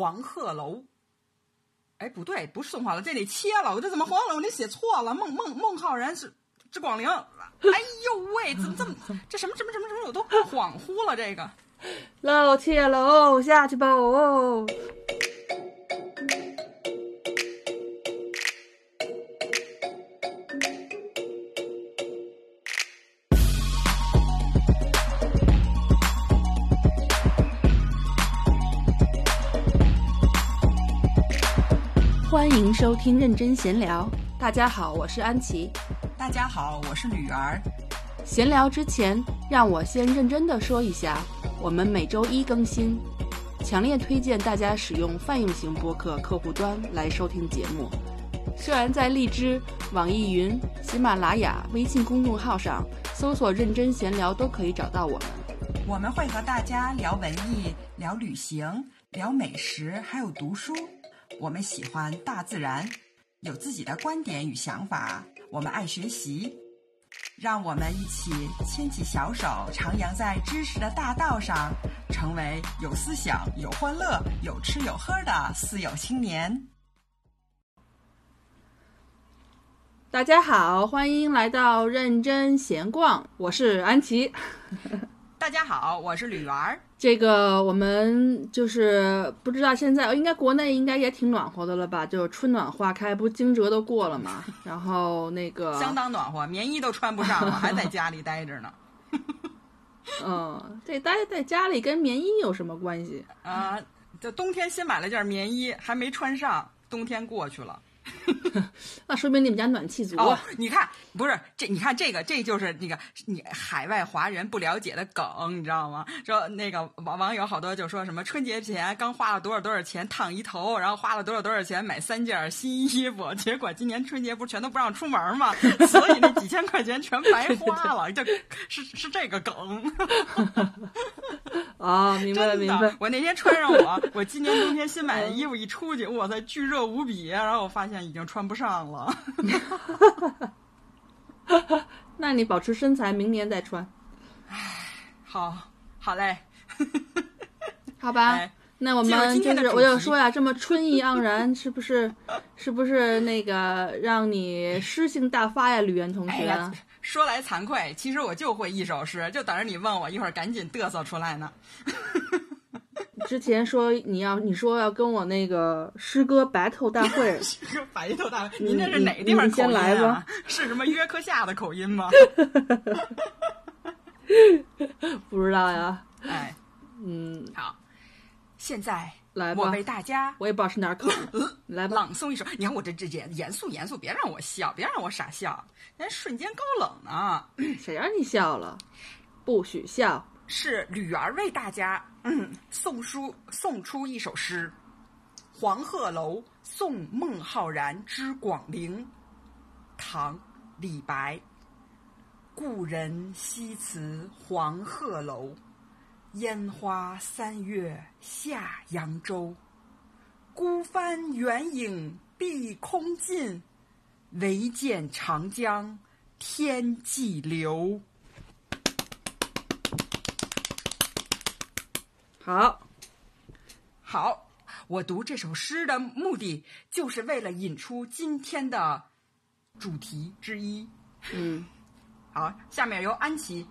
黄鹤楼。哎，不对，不是宋画楼，这得切了，我这怎么黄鹤楼？你写错了，孟孟孟浩然是之广陵。哎呦喂，怎么这么这什么什么什么什么，我都恍惚了。这个老切喽，下去吧哦。收听认真闲聊。大家好，我是安琪。大家好，我是吕儿。闲聊之前，让我先认真的说一下，我们每周一更新，强烈推荐大家使用泛用型播客客户端来收听节目。虽然在荔枝、网易云、喜马拉雅、微信公众号上搜索“认真闲聊”都可以找到我们。我们会和大家聊文艺、聊旅行、聊美食，还有读书。我们喜欢大自然，有自己的观点与想法。我们爱学习，让我们一起牵起小手，徜徉在知识的大道上，成为有思想、有欢乐、有吃有喝的四有青年。大家好，欢迎来到认真闲逛，我是安琪。大家好，我是吕媛儿。这个我们就是不知道现在应该国内应该也挺暖和的了吧？就是春暖花开，不惊蛰都过了嘛。然后那个相当暖和，棉衣都穿不上了，还在家里待着呢。嗯，这待在家里跟棉衣有什么关系啊？这冬天新买了件棉衣，还没穿上，冬天过去了。那说明你们家暖气足哦！你看，不是这，你看这个，这就是那个你海外华人不了解的梗，你知道吗？说那个网网友好多就说什么春节前刚花了多少多少钱烫一头，然后花了多少多少钱买三件新衣服，结果今年春节不是全都不让出门吗？所以那几千块钱全白花了，就是是这个梗。啊，明白了，明白。我那天穿上我我今年冬天新买的衣服一出去，哇塞，巨热无比，然后我发现。已经穿不上了，那你保持身材，明年再穿。唉，好，好嘞，好吧。那我们就是，我就说呀，这么春意盎然，是不是？是不是那个让你诗性大发呀，吕岩同学？说来惭愧，其实我就会一首诗，就等着你问我，一会儿赶紧嘚瑟出来呢。之前说你要你说要跟我那个诗歌白头 大会，诗歌白头大会，您这是哪个地方口音啊？是什么约克夏的口音吗？不知道呀。哎，嗯，好，现在来，我为大家，我也不知道是哪儿口，来朗诵一首。你看我这这严严肃严肃，别让我笑，别让我傻笑，人瞬间高冷呢。谁让你笑了？不许笑。是吕儿为大家嗯送书送出一首诗，《黄鹤楼送孟浩然之广陵》，唐·李白。故人西辞黄鹤楼，烟花三月下扬州。孤帆远影碧空尽，唯见长江天际流。好，好，我读这首诗的目的就是为了引出今天的主题之一。嗯，好，下面由安琪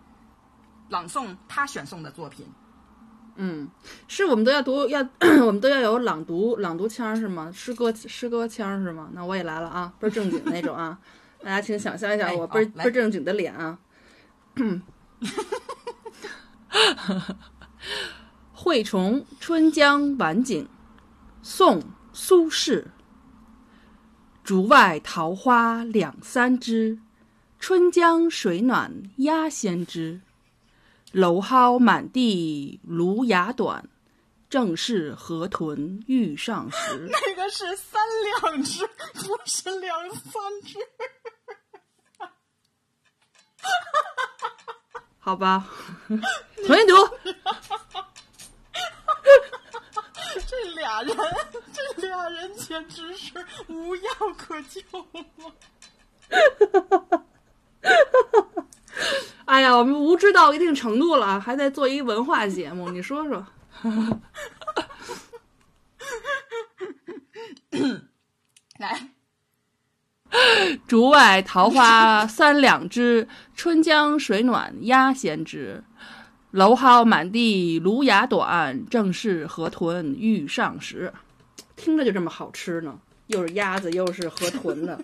朗诵他选送的作品。嗯，是我们都要读，要 我们都要有朗读朗读腔是吗？诗歌诗歌腔是吗？那我也来了啊，倍儿正经那种啊！大家请想象一下我倍儿倍儿正经的脸啊。惠崇春江晚景，宋·苏轼。竹外桃花两三枝，春江水暖鸭先知。蒌蒿满地芦芽短，正是河豚欲上时。那个是三两枝，不是两三枝。好吧，重新读。这俩人这俩人简直是无药可救了 哎呀我们无知到一定程度了还在做一文化节目你说说。来竹外桃花三两枝春江水暖鸭先知蒌蒿满地芦芽短，正是河豚欲上时。听着就这么好吃呢，又是鸭子又是河豚的。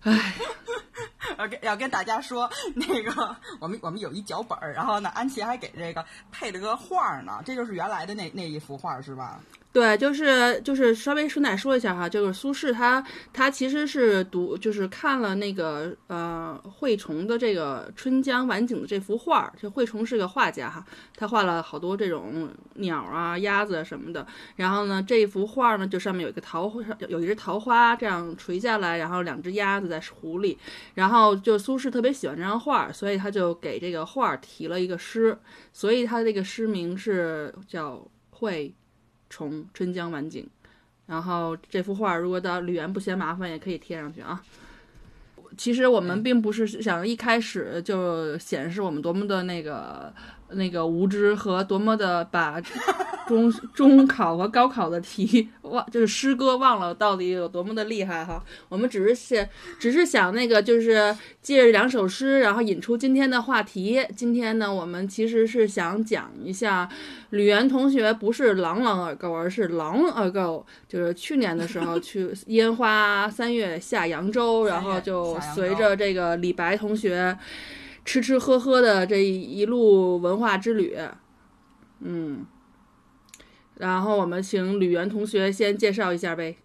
唉，要跟要跟大家说，那个我们我们有一脚本儿，然后呢，安琪还给这个配了个画儿呢，这就是原来的那那一幅画儿是吧？对，就是就是稍微顺带说一下哈，就是苏轼他他其实是读就是看了那个呃惠崇的这个《春江晚景》的这幅画儿，这惠崇是个画家哈，他画了好多这种鸟啊、鸭子什么的。然后呢，这一幅画呢就上面有一个桃花，有一只桃花这样垂下来，然后两只鸭子在湖里。然后就苏轼特别喜欢这张画儿，所以他就给这个画儿题了一个诗，所以他这个诗名是叫惠。崇春江晚景，然后这幅画如果到吕园不嫌麻烦，也可以贴上去啊。其实我们并不是想一开始就显示我们多么的那个那个无知和多么的把中 中考和高考的题忘，就是诗歌忘了到底有多么的厉害哈。我们只是想，只是想那个就是借着两首诗，然后引出今天的话题。今天呢，我们其实是想讲一下吕岩同学不是朗朗而购，而是狼而购。就是去年的时候去 烟花三月下扬州，然后就随着这个李白同学吃吃喝喝的这一路文化之旅，嗯。然后我们请吕源同学先介绍一下呗。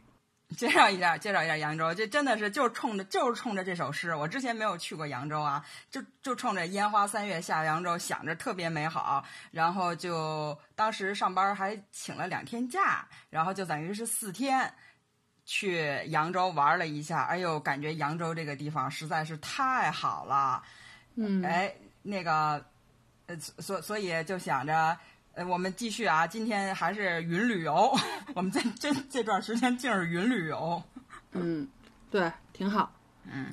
介绍一下，介绍一下扬州，这真的是就冲着就是冲着这首诗。我之前没有去过扬州啊，就就冲着烟花三月下扬州，想着特别美好，然后就当时上班还请了两天假，然后就等于是四天去扬州玩了一下。哎呦，感觉扬州这个地方实在是太好了。嗯，哎，那个，呃，所所以就想着。呃，我们继续啊，今天还是云旅游。我们在这这段时间竟是云旅游。嗯，对，挺好。嗯，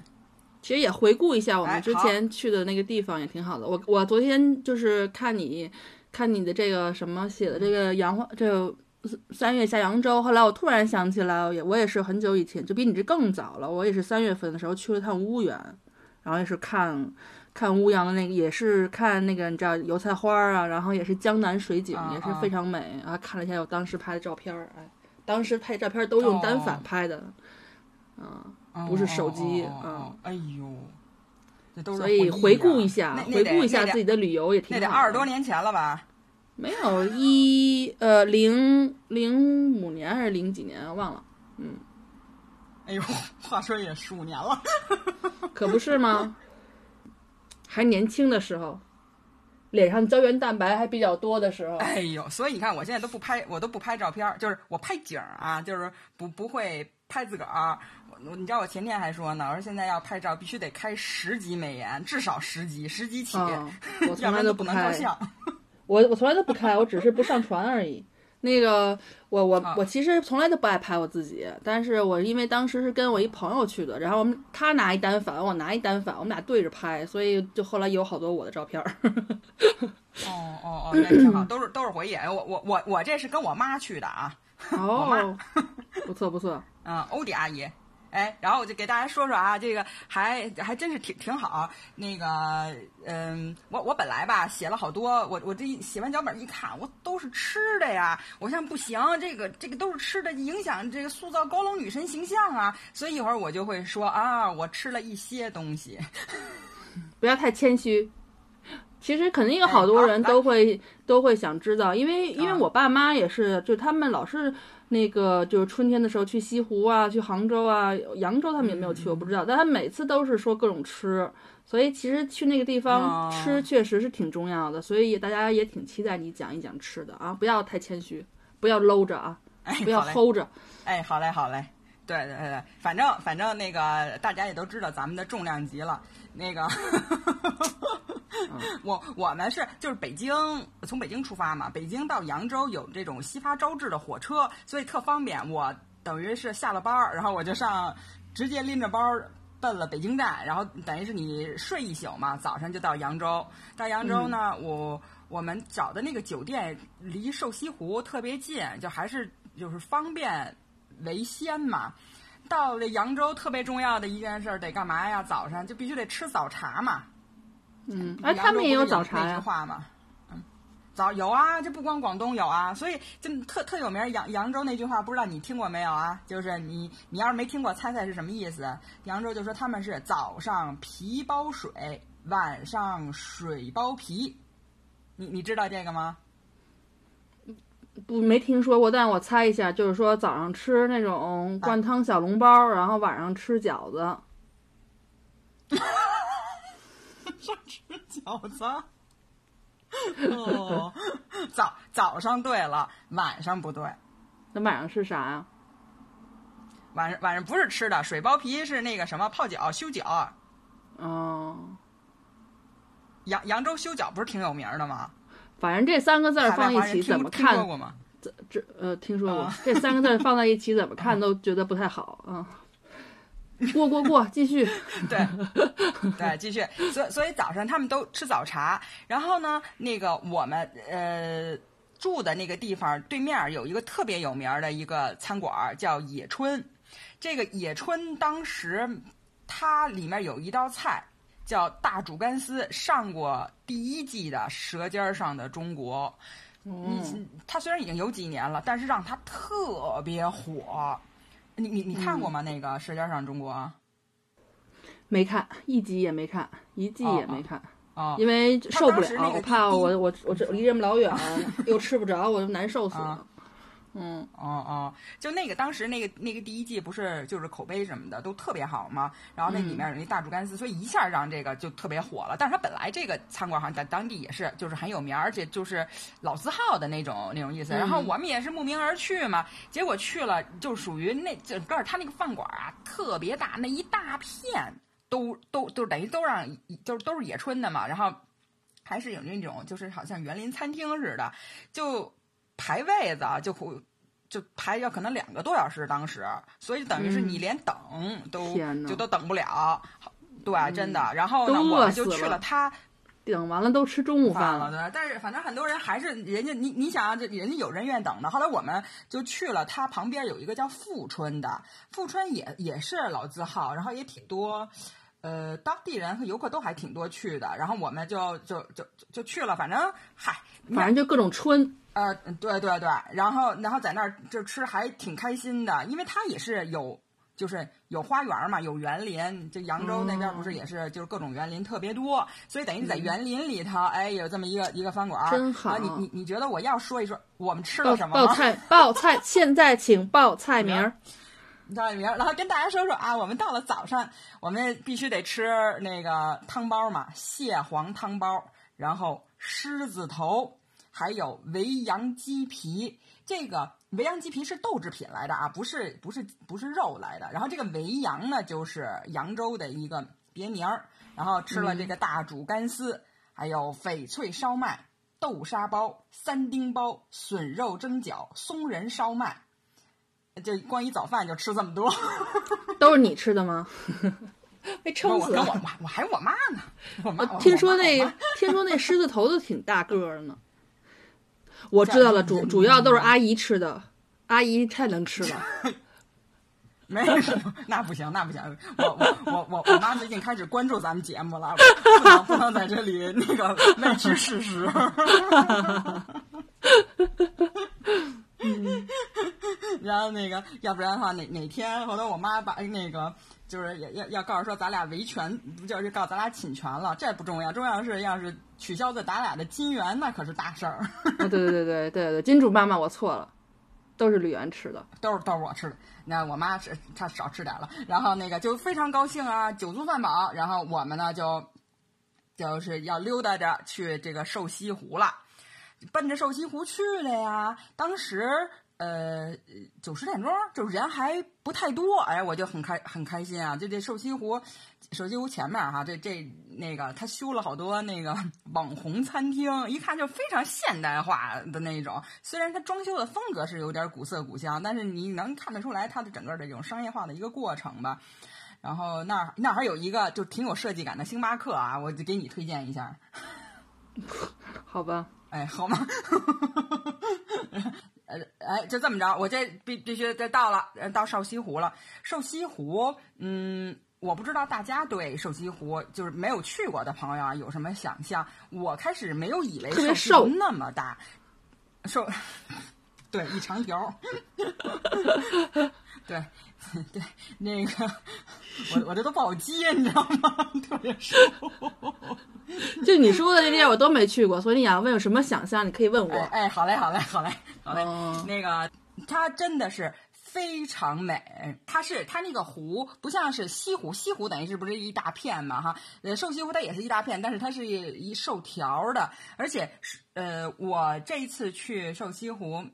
其实也回顾一下我哎们之前去的那个地方也挺好的。我我昨天就是看你看你的这个什么写的这个杨花，这个三月下扬州。后来我突然想起来，也我也是很久以前，就比你这更早了。我也是三月份的时候去了趟乌源，然后也是看。看乌阳的那个也是看那个你知道油菜花啊，然后也是江南水景，啊也是非常美啊。看了一下我当时拍的照片儿，哎，当时拍照片都用单反哦拍的，啊，哦不是手机哦哦哦啊。哎呦，都是所以回回顾一下，回顾一下自己的旅游也挺那得好二十多年前了吧？没有一呃零零五年还是零几年忘了，嗯，哎呦，话说也十五年了。可不是吗？还年轻的时候，脸上胶原蛋白还比较多的时候，哎呦，所以你看，我现在都不拍，我都不拍照片儿，就是我拍景儿啊，就是不不会拍自个儿。我你知道我前天还说呢，我说现在要拍照必须得开十级美颜，至少十级，十级起，啊，我要从来 都不能照，相。我我从来都不开，我只是不上传而已。那个，我我啊我其实从来都不爱拍我自己，但是我因为当时是跟我一朋友去的，然后我们他拿一单反，我拿一单反，我们俩对着拍，所以就后来有好多我的照片儿。哦哦哦，那挺好，都是都是回忆。哎我我我我这是跟我妈去的啊，哦，不错不错，嗯，欧迪阿姨。哎，然后我就给大家说说啊，这个还还真是挺挺好。那个，嗯，我我本来吧写了好多，我我这一写完脚本一看，我都是吃的呀。我想不行，这个这个都是吃的，影响这个塑造高冷女神形象啊。所以一会儿我就会说啊，我吃了一些东西。不要太谦虚。其实肯定有好哎多人都会、都会想知道，因为因为啊我爸妈也是，就他们老是那个就是春天的时候去西湖啊，去杭州啊，扬州他们也没有去，我不知道，但他每次都是说各种吃，所以其实去那个地方哦。吃确实是挺重要的，所以大家也挺期待你讲一讲吃的啊，不要太谦虚，不要搂着啊，哎，不要好嘞。hold 着，哎，好嘞，好嘞，对对对对，反正反正那个大家也都知道咱们的重量级了。那个，我我们是就是北京从北京出发嘛，北京到扬州有这种西发招致的火车，所以特方便。我等于是下了班儿，然后我就上，直接拎着包儿奔了北京站，然后等于是你睡一宿嘛，早上就到扬州。到扬州呢，我我们找的那个酒店离瘦西湖特别近，就还是就是方便为先嘛。到了扬州特别重要的一件事得干嘛呀？早上就必须得吃早茶嘛。嗯，哎，他们也有早茶呀。那句话嘛，嗯，早有啊，这不光广东有啊，所以就特特有名。扬扬州那句话不知道你听过没有啊？就是你你要是没听过，猜猜是什么意思？扬州就说他们是早上皮包水，晚上水包皮。你你知道这个吗？不，没听说过，但我猜一下，就是说早上吃那种灌汤小笼包，然后晚上吃饺子。上吃饺子。哦，早早上对了，晚上不对。那晚上是啥呀？晚上晚上不是吃的，水包皮是那个什么泡脚修脚。哦。扬扬州修脚不是挺有名的吗？反正这三个字放一起怎么看？这这呃，听说过这三个字放在一起怎么看都觉得不太好啊。过过过，继续。对对，继续。所所以早上他们都吃早茶，然后呢，那个我们呃住的那个地方对面有一个特别有名的一个餐馆叫野春。这个野春当时它里面有一道菜。叫大煮干丝，上过第一季的《舌尖上的中国》。嗯，它虽然已经有几年了，但是让它特别火。你你你看过吗？那个《舌尖上的中国》？没看，一集也没看，一季也没看。啊，因为受不了，我怕我我我这离这么老远，又吃不着，我就难受死了。嗯哦哦，就那个当时那个那个第一季不是就是口碑什么的都特别好嘛，然后那里面有那大竹干丝，所以一下让这个就特别火了。但是它本来这个餐馆好像在当地也是就是很有名，而且就是老字号的那种那种意思。然后我们也是慕名而去嘛，结果去了就属于那整个他那个饭馆啊特别大，那一大片都都都等于都让就是都是野春的嘛，然后还是有那种就是好像园林餐厅似的，就。排位子就就排要可能两个多小时，当时，所以等于是你连等都就都等不了，对，真的。然后呢，我们就去了他，顶完了都吃中午饭了，对。但是反正很多人还是人家，你你想啊，这人家有人愿等的。后来我们就去了他旁边有一个叫富春的，富春也也是老字号，然后也挺多，呃，当地人和游客都还挺多去的。然后我们就就就就去了，反正嗨，反正就各种春。呃，对对对，然后然后在那儿就吃还挺开心的，因为它也是有就是有花园嘛，有园林。就扬州那边不是也是就是各种园林特别多，所以等于在园林里头，哎，有这么一个一个饭馆。真好。你你你觉得我要说一说我们吃了什么报 菜报菜，现在请报菜名儿。菜名儿，然后跟大家说说啊，我们到了早上，我们必须得吃那个汤包嘛，蟹黄汤包，然后狮子头。还有维扬鸡皮，这个维扬鸡皮是豆制品来的啊，不是不是不是肉来的。然后这个维扬呢，就是扬州的一个别名儿。然后吃了这个大煮干丝，还有翡翠烧麦、豆沙包、三丁包、笋肉蒸饺、松仁烧麦。这关于早饭就吃这么多，都是你吃的吗？被撑死了！我我我还有我妈呢。我妈听说那听说那狮子头都挺大个儿呢。我知道了，主主要都是阿姨吃的，阿姨太能吃了。没什么，那不行，那不行。我我我我我妈最近开始关注咱们节目了，不能不能在这里那个歪曲事实。然后那个，要不然的话，哪哪天回头我妈把那个。就是也要要告诉说咱俩维权，就是告咱俩侵权了，这不重要，重要的是要是取消的咱俩的金元，那可是大事儿。对对对对对对，金主妈妈，我错了，都是吕源吃的，都是都是我吃的。那我妈是她少吃点了，然后那个就非常高兴啊，酒足饭饱，然后我们呢就就是要溜达着去这个瘦西湖了，奔着瘦西湖去了呀。当时。呃，九十点钟就人还不太多，哎，我就很开很开心啊！就这瘦西湖，瘦西湖前面哈，这这那个他修了好多那个网红餐厅，一看就非常现代化的那种。虽然它装修的风格是有点古色古香，但是你能看得出来它的整个的这种商业化的一个过程吧。然后那儿那儿还有一个就挺有设计感的星巴克啊，我就给你推荐一下。好吧，哎，好吗？呃，哎，就这么着，我这必必须得到了，呃到瘦西湖了。瘦西湖，嗯，我不知道大家对瘦西湖就是没有去过的朋友啊有什么想象？我开始没有以为特别西湖瘦那么大，瘦，对，一长条儿，对 对，那个我我这都不好接，你知道吗？特别瘦。就你说的那地儿我都没去过，所以你要问有什么想象，你可以问我。哎哎，好嘞，好嘞，好嘞，好嘞。哦那个，它真的是非常美。它是它那个湖不像是西湖，西湖等于是不是一大片嘛哈？呃，瘦西湖它也是一大片，但是它是一一瘦条的，而且是呃，我这一次去瘦西湖。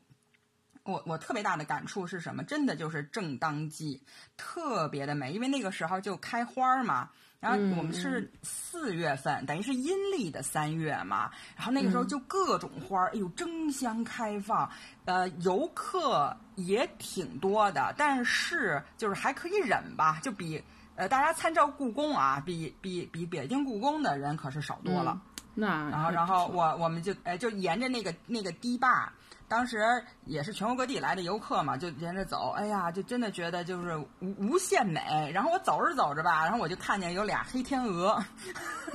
我我特别大的感触是什么？真的就是正当季，特别的美，因为那个时候就开花儿嘛。然后我们是四月份，等于是阴历的三月嘛。然后那个时候就各种花儿，哎呦，争相开放。呃，游客也挺多的，但是就是还可以忍吧，就比呃大家参照故宫啊，比比比北京故宫的人可是少多了。那然后，然后我我们就哎就沿着那个那个堤坝，当时也是全国各地来的游客嘛，就沿着走，哎呀，就真的觉得就是无无限美。然后我走着走着吧，然后我就看见有俩黑天鹅，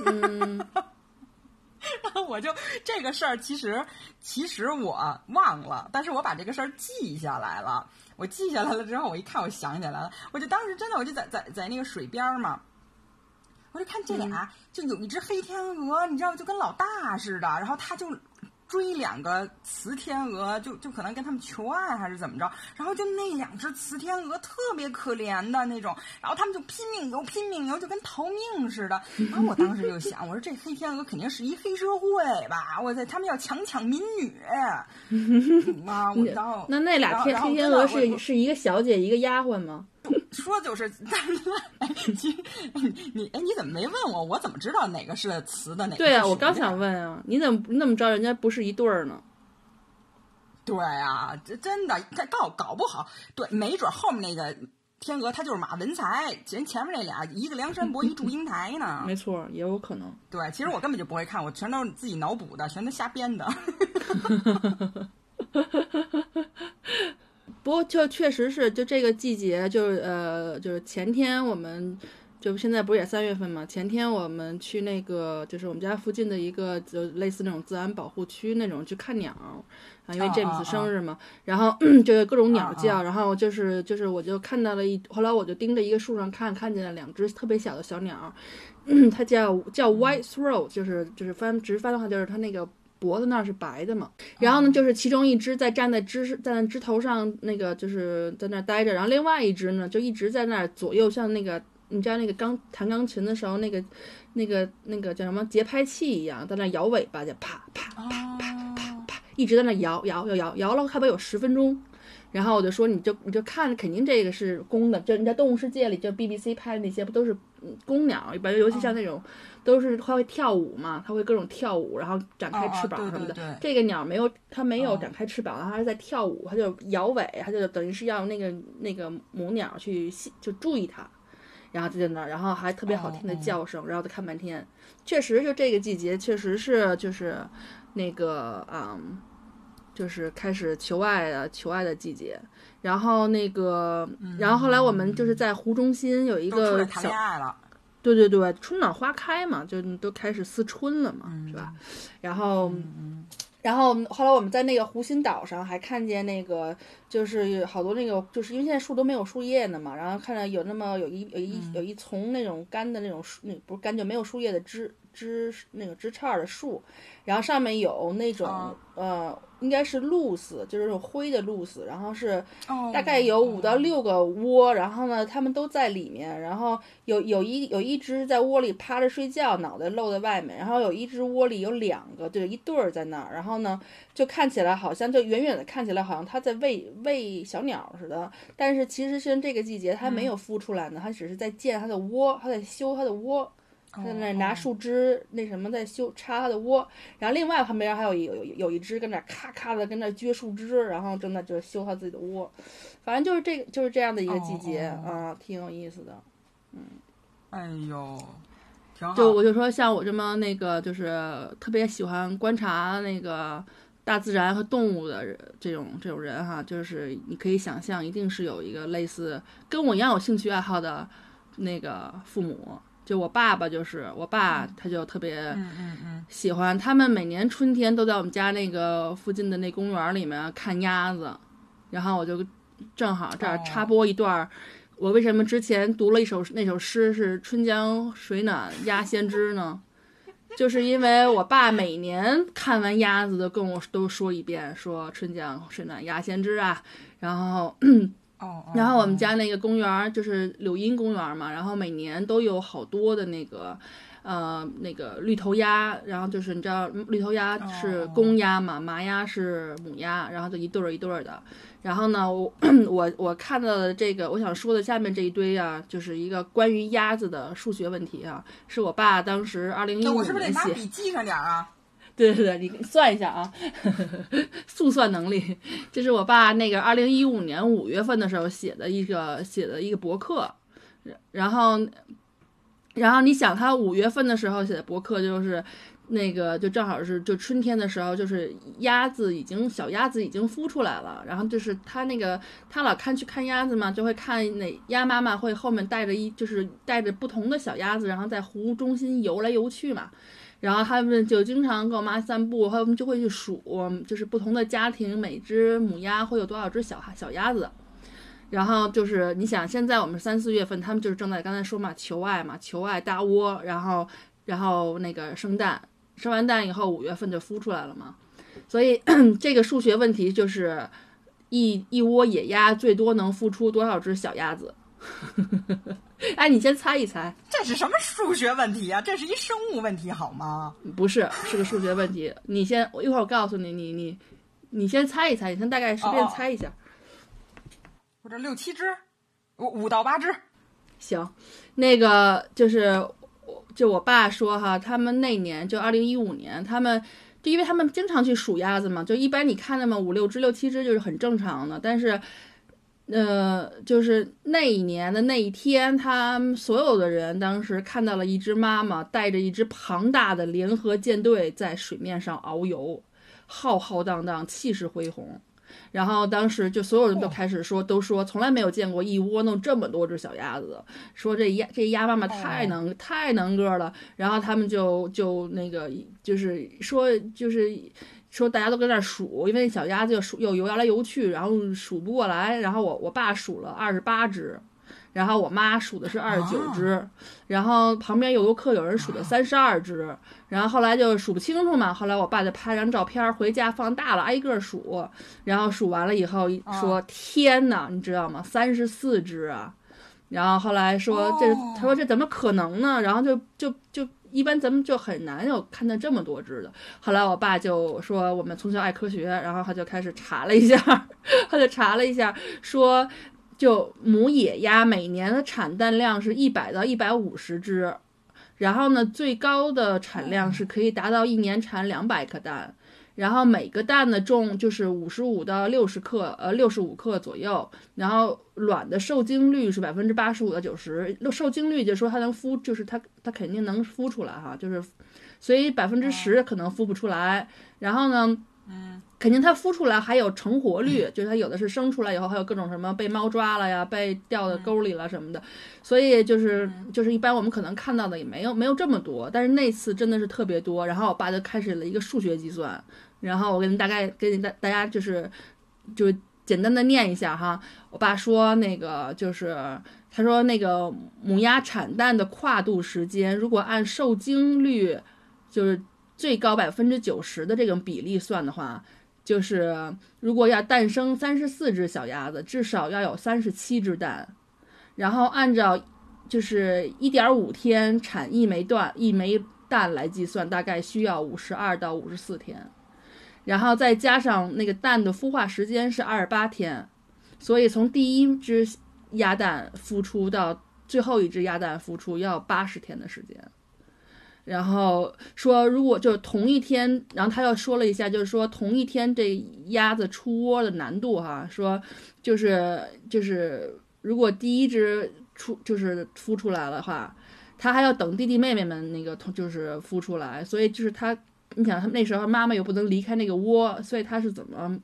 嗯，然后我就这个事儿，其实其实我忘了，但是我把这个事儿记下来了。我记下来了之后，我一看，我想起来了，我就当时真的我就在在在那个水边儿嘛。我就看这俩，就有一只黑天鹅，你知道，就跟老大似的，然后它就追两个雌天鹅，就就可能跟他们求爱还是怎么着，然后就那两只雌天鹅特别可怜的那种，然后他们就拼命游，拼命游，就跟逃命似的。然后我当时就想，我说这黑天鹅肯定是一黑社会吧？我在他们要强抢民女妈！我然后那那俩天黑天鹅是是一个小姐一个丫鬟吗？说就是，但是哎，其 实你你哎，你怎么没问我？我怎么知道哪个是雌的，哪个对啊，我刚想问啊，你怎么你怎么知道人家不是一对儿呢？对啊，这真的，这搞搞不好，对，没准后面那个天鹅它就是马文才，前前面那俩一个梁山伯，一祝英台呢。没错，也有可能。对，其实我根本就不会看，我全都是自己脑补的，全都瞎编的。不过就确实是，就这个季节，就是呃，就是前天我们就现在不是也三月份嘛？前天我们去那个就是我们家附近的一个就类似那种自然保护区那种去看鸟啊，因为啊詹姆斯生日嘛，然后就是各种鸟啊叫，然后就是就是我就看到了一，后来我就盯着一个树上看，看见了两只特别小的小鸟，它叫叫 white throat，就是就是翻直翻的话就是它那个。脖子那儿是白的嘛，然后呢，就是其中一只在站在枝站在枝头上，那个就是在那儿待着，然后另外一只呢就一直在那儿左右，像那个你知道那个钢弹钢琴的时候那个那个那个叫什么节拍器一样，在那摇尾巴，就啪啪啪啪啪啪，一直在那儿摇摇摇摇摇了差不多有十分钟。然后我就说，你就你就看，肯定这个是公的，就你在动物世界里就 BBC 拍的那些不都是嗯公鸟，一般尤其像那种。都是它会跳舞嘛，它会各种跳舞，然后展开翅膀什么的。哦哦对对对这个鸟没有，它没有哦展开翅膀，它还是在跳舞，它就摇尾，它就等于是要那个那个母鸟去吸就注意它，然后就在那儿，然后还特别好听的叫声，然后再看半天。确实，就这个季节，确实是就是那个嗯。就是开始求爱的求爱的季节，然后那个，然后后来我们就是在湖中心有一个谈小恋爱了，对对对，春暖花开嘛，就都开始思春了嘛，嗯是吧？然后，然后后来我们在那个湖心岛上还看见那个，就是好多那个，就是因为现在树都没有树叶呢嘛，然后看到有那么有一有一有一丛那种干的那种树，那不是干就没有树叶的枝枝那个枝杈的树，然后上面有那种、啊呃，应该是露丝，就是那种灰的露丝，然后是哦大概有五到六个窝，然后呢，它们都在里面，然后有有一有一只在窝里趴着睡觉，脑袋露在外面，然后有一只窝里有两个，就是一对儿在那儿，然后呢，就看起来好像就远远的看起来好像它在喂喂小鸟似的，但是其实是这个季节它没有孵出来呢，它只是在建它的窝，它在修它的窝。它在那拿树枝那什么在修插它的窝，然后另外旁边还有一有有有一只跟那咔咔的跟那撅树枝，然后正在就修它自己的窝，反正就是这个就是这样的一个季节啊，挺有意思的。嗯哎呦。就我就说像我这么那个就是特别喜欢观察那个大自然和动物的这种这种人哈，就是你可以想象，一定是有一个类似跟我一样有兴趣爱好的那个父母。就我爸爸就是我爸，他就特别喜欢。他们每年春天都在我们家那个附近的那公园里面看鸭子，然后我就正好这儿哦插播一段儿。我为什么之前读了一首那首诗是“春江水暖鸭先知”呢？就是因为我爸每年看完鸭子都跟我都说一遍，说“春江水暖鸭先知”啊，然后然后我们家那个公园儿就是柳荫公园儿嘛，然后每年都有好多的那个，呃，那个绿头鸭，然后就是你知道绿头鸭是公鸭嘛，麻鸭是母鸭，然后就一对儿一对儿的。然后呢，我 我我看到的这个，我想说的下面这一堆啊，就是一个关于鸭子的数学问题啊，是我爸当时二零一五那我是不是得年写。拿笔记上点儿啊？对对对，你算一下啊，速算能力，这是我爸那个二零一五年五月份的时候写的一个写的一个博客，然后，然后你想他五月份的时候写的博客就是。那个就正好是就春天的时候，就是鸭子已经小鸭子已经孵出来了，然后就是他那个他老看去看鸭子嘛，就会看那鸭妈妈会后面带着一就是带着不同的小鸭子，然后在湖中心游来游去嘛。然后他们就经常跟我妈散步，他们就会去数，就是不同的家庭每只母鸭会有多少只小小鸭子。然后就是你想，现在我们三四月份，他们就是正在刚才说嘛，求爱嘛，求爱大窝，然后然后那个生蛋，生完蛋以后五月份就孵出来了嘛。所以 这个数学问题就是一一窝野鸭最多能孵出多少只小鸭子？哎，你先猜一猜。这是什么数学问题呀、这是一生物问题好吗？不是，是个数学问题。你先，我一会儿我告诉你，你你你先猜一猜，你先大概随便猜一下。我这六七只，五五到八只。行，那个就是，就我爸说哈，他们那年就二零一五年，他们就因为他们经常去数鸭子嘛，就一般你看那么五六只、六七只就是很正常的，但是。呃，就是那一年的那一天，他们所有的人当时看到了一只妈妈带着一支庞大的联合舰队在水面上遨游，浩浩荡荡，气势恢宏。然后当时就所有人都开始说，都说从来没有见过一窝弄这么多只小鸭子，说这鸭这鸭妈妈太能、太能个了。然后他们就就那个就是说就是说大家都跟那数，因为小鸭子又数又游来游去，然后数不过来。然后我我爸数了二十八只。然后我妈数的是二十九只，然后旁边有游客有人数的三十二只，然后后来就数不清楚嘛。后来我爸就拍张照片回家放大了，挨个数，然后数完了以后说：“天哪，你知道吗？三十四只啊！”然后后来说：“这他说这怎么可能呢？”然后就就就一般咱们就很难有看到这么多只的。后来我爸就说：“我们从小爱科学。”然后他就开始查了一下，他就查了一下说。就母野鸭每年的产蛋量是一百到一百五十只，然后呢，最高的产量是可以达到一年产两百颗蛋，然后每个蛋的重就是五十五到六十克，呃，六十五克左右，然后卵的受精率是百分之八十五到九十，受精率就说它能孵，就是它它肯定能孵出来哈，就是，所以百分之十可能孵不出来，然后呢。嗯，肯定它孵出来还有成活率，就是它有的是生出来以后还有各种什么被猫抓了呀，被掉到沟里了什么的，所以就是就是一般我们可能看到的也没有没有这么多，但是那次真的是特别多。然后我爸就开始了一个数学计算，然后我跟大概给大大家就是就简单的念一下哈。我爸说那个就是他说那个母鸭产蛋的跨度时间，如果按受精率就是。最高百分之九十的这种比例算的话，就是如果要诞生三十四只小鸭子，至少要有三十七只蛋，然后按照就是一点五天产一枚蛋一枚蛋来计算，大概需要五十二到五十四天，然后再加上那个蛋的孵化时间是二十八天，所以从第一只鸭蛋孵出到最后一只鸭蛋孵出要八十天的时间。然后说，如果就同一天，然后他又说了一下，就是说同一天这鸭子出窝的难度哈，说就是就是如果第一只出就是孵出来的话，他还要等弟弟妹妹们那个同就是孵出来，所以就是他你想，他那时候妈妈又不能离开那个窝，所以他是怎么，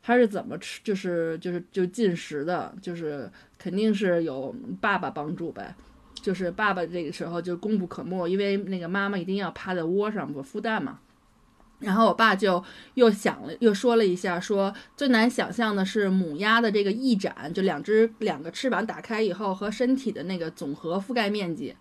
他是怎么吃，就是就是就进食的，就是肯定是有爸爸帮助呗。就是爸爸这个时候就功不可没，因为那个妈妈一定要趴在窝上不孵蛋嘛。然后我爸就又想了，又说了一下，说最难想象的是母鸭的这个翼展，就两只两个翅膀打开以后和身体的那个总和覆盖面积。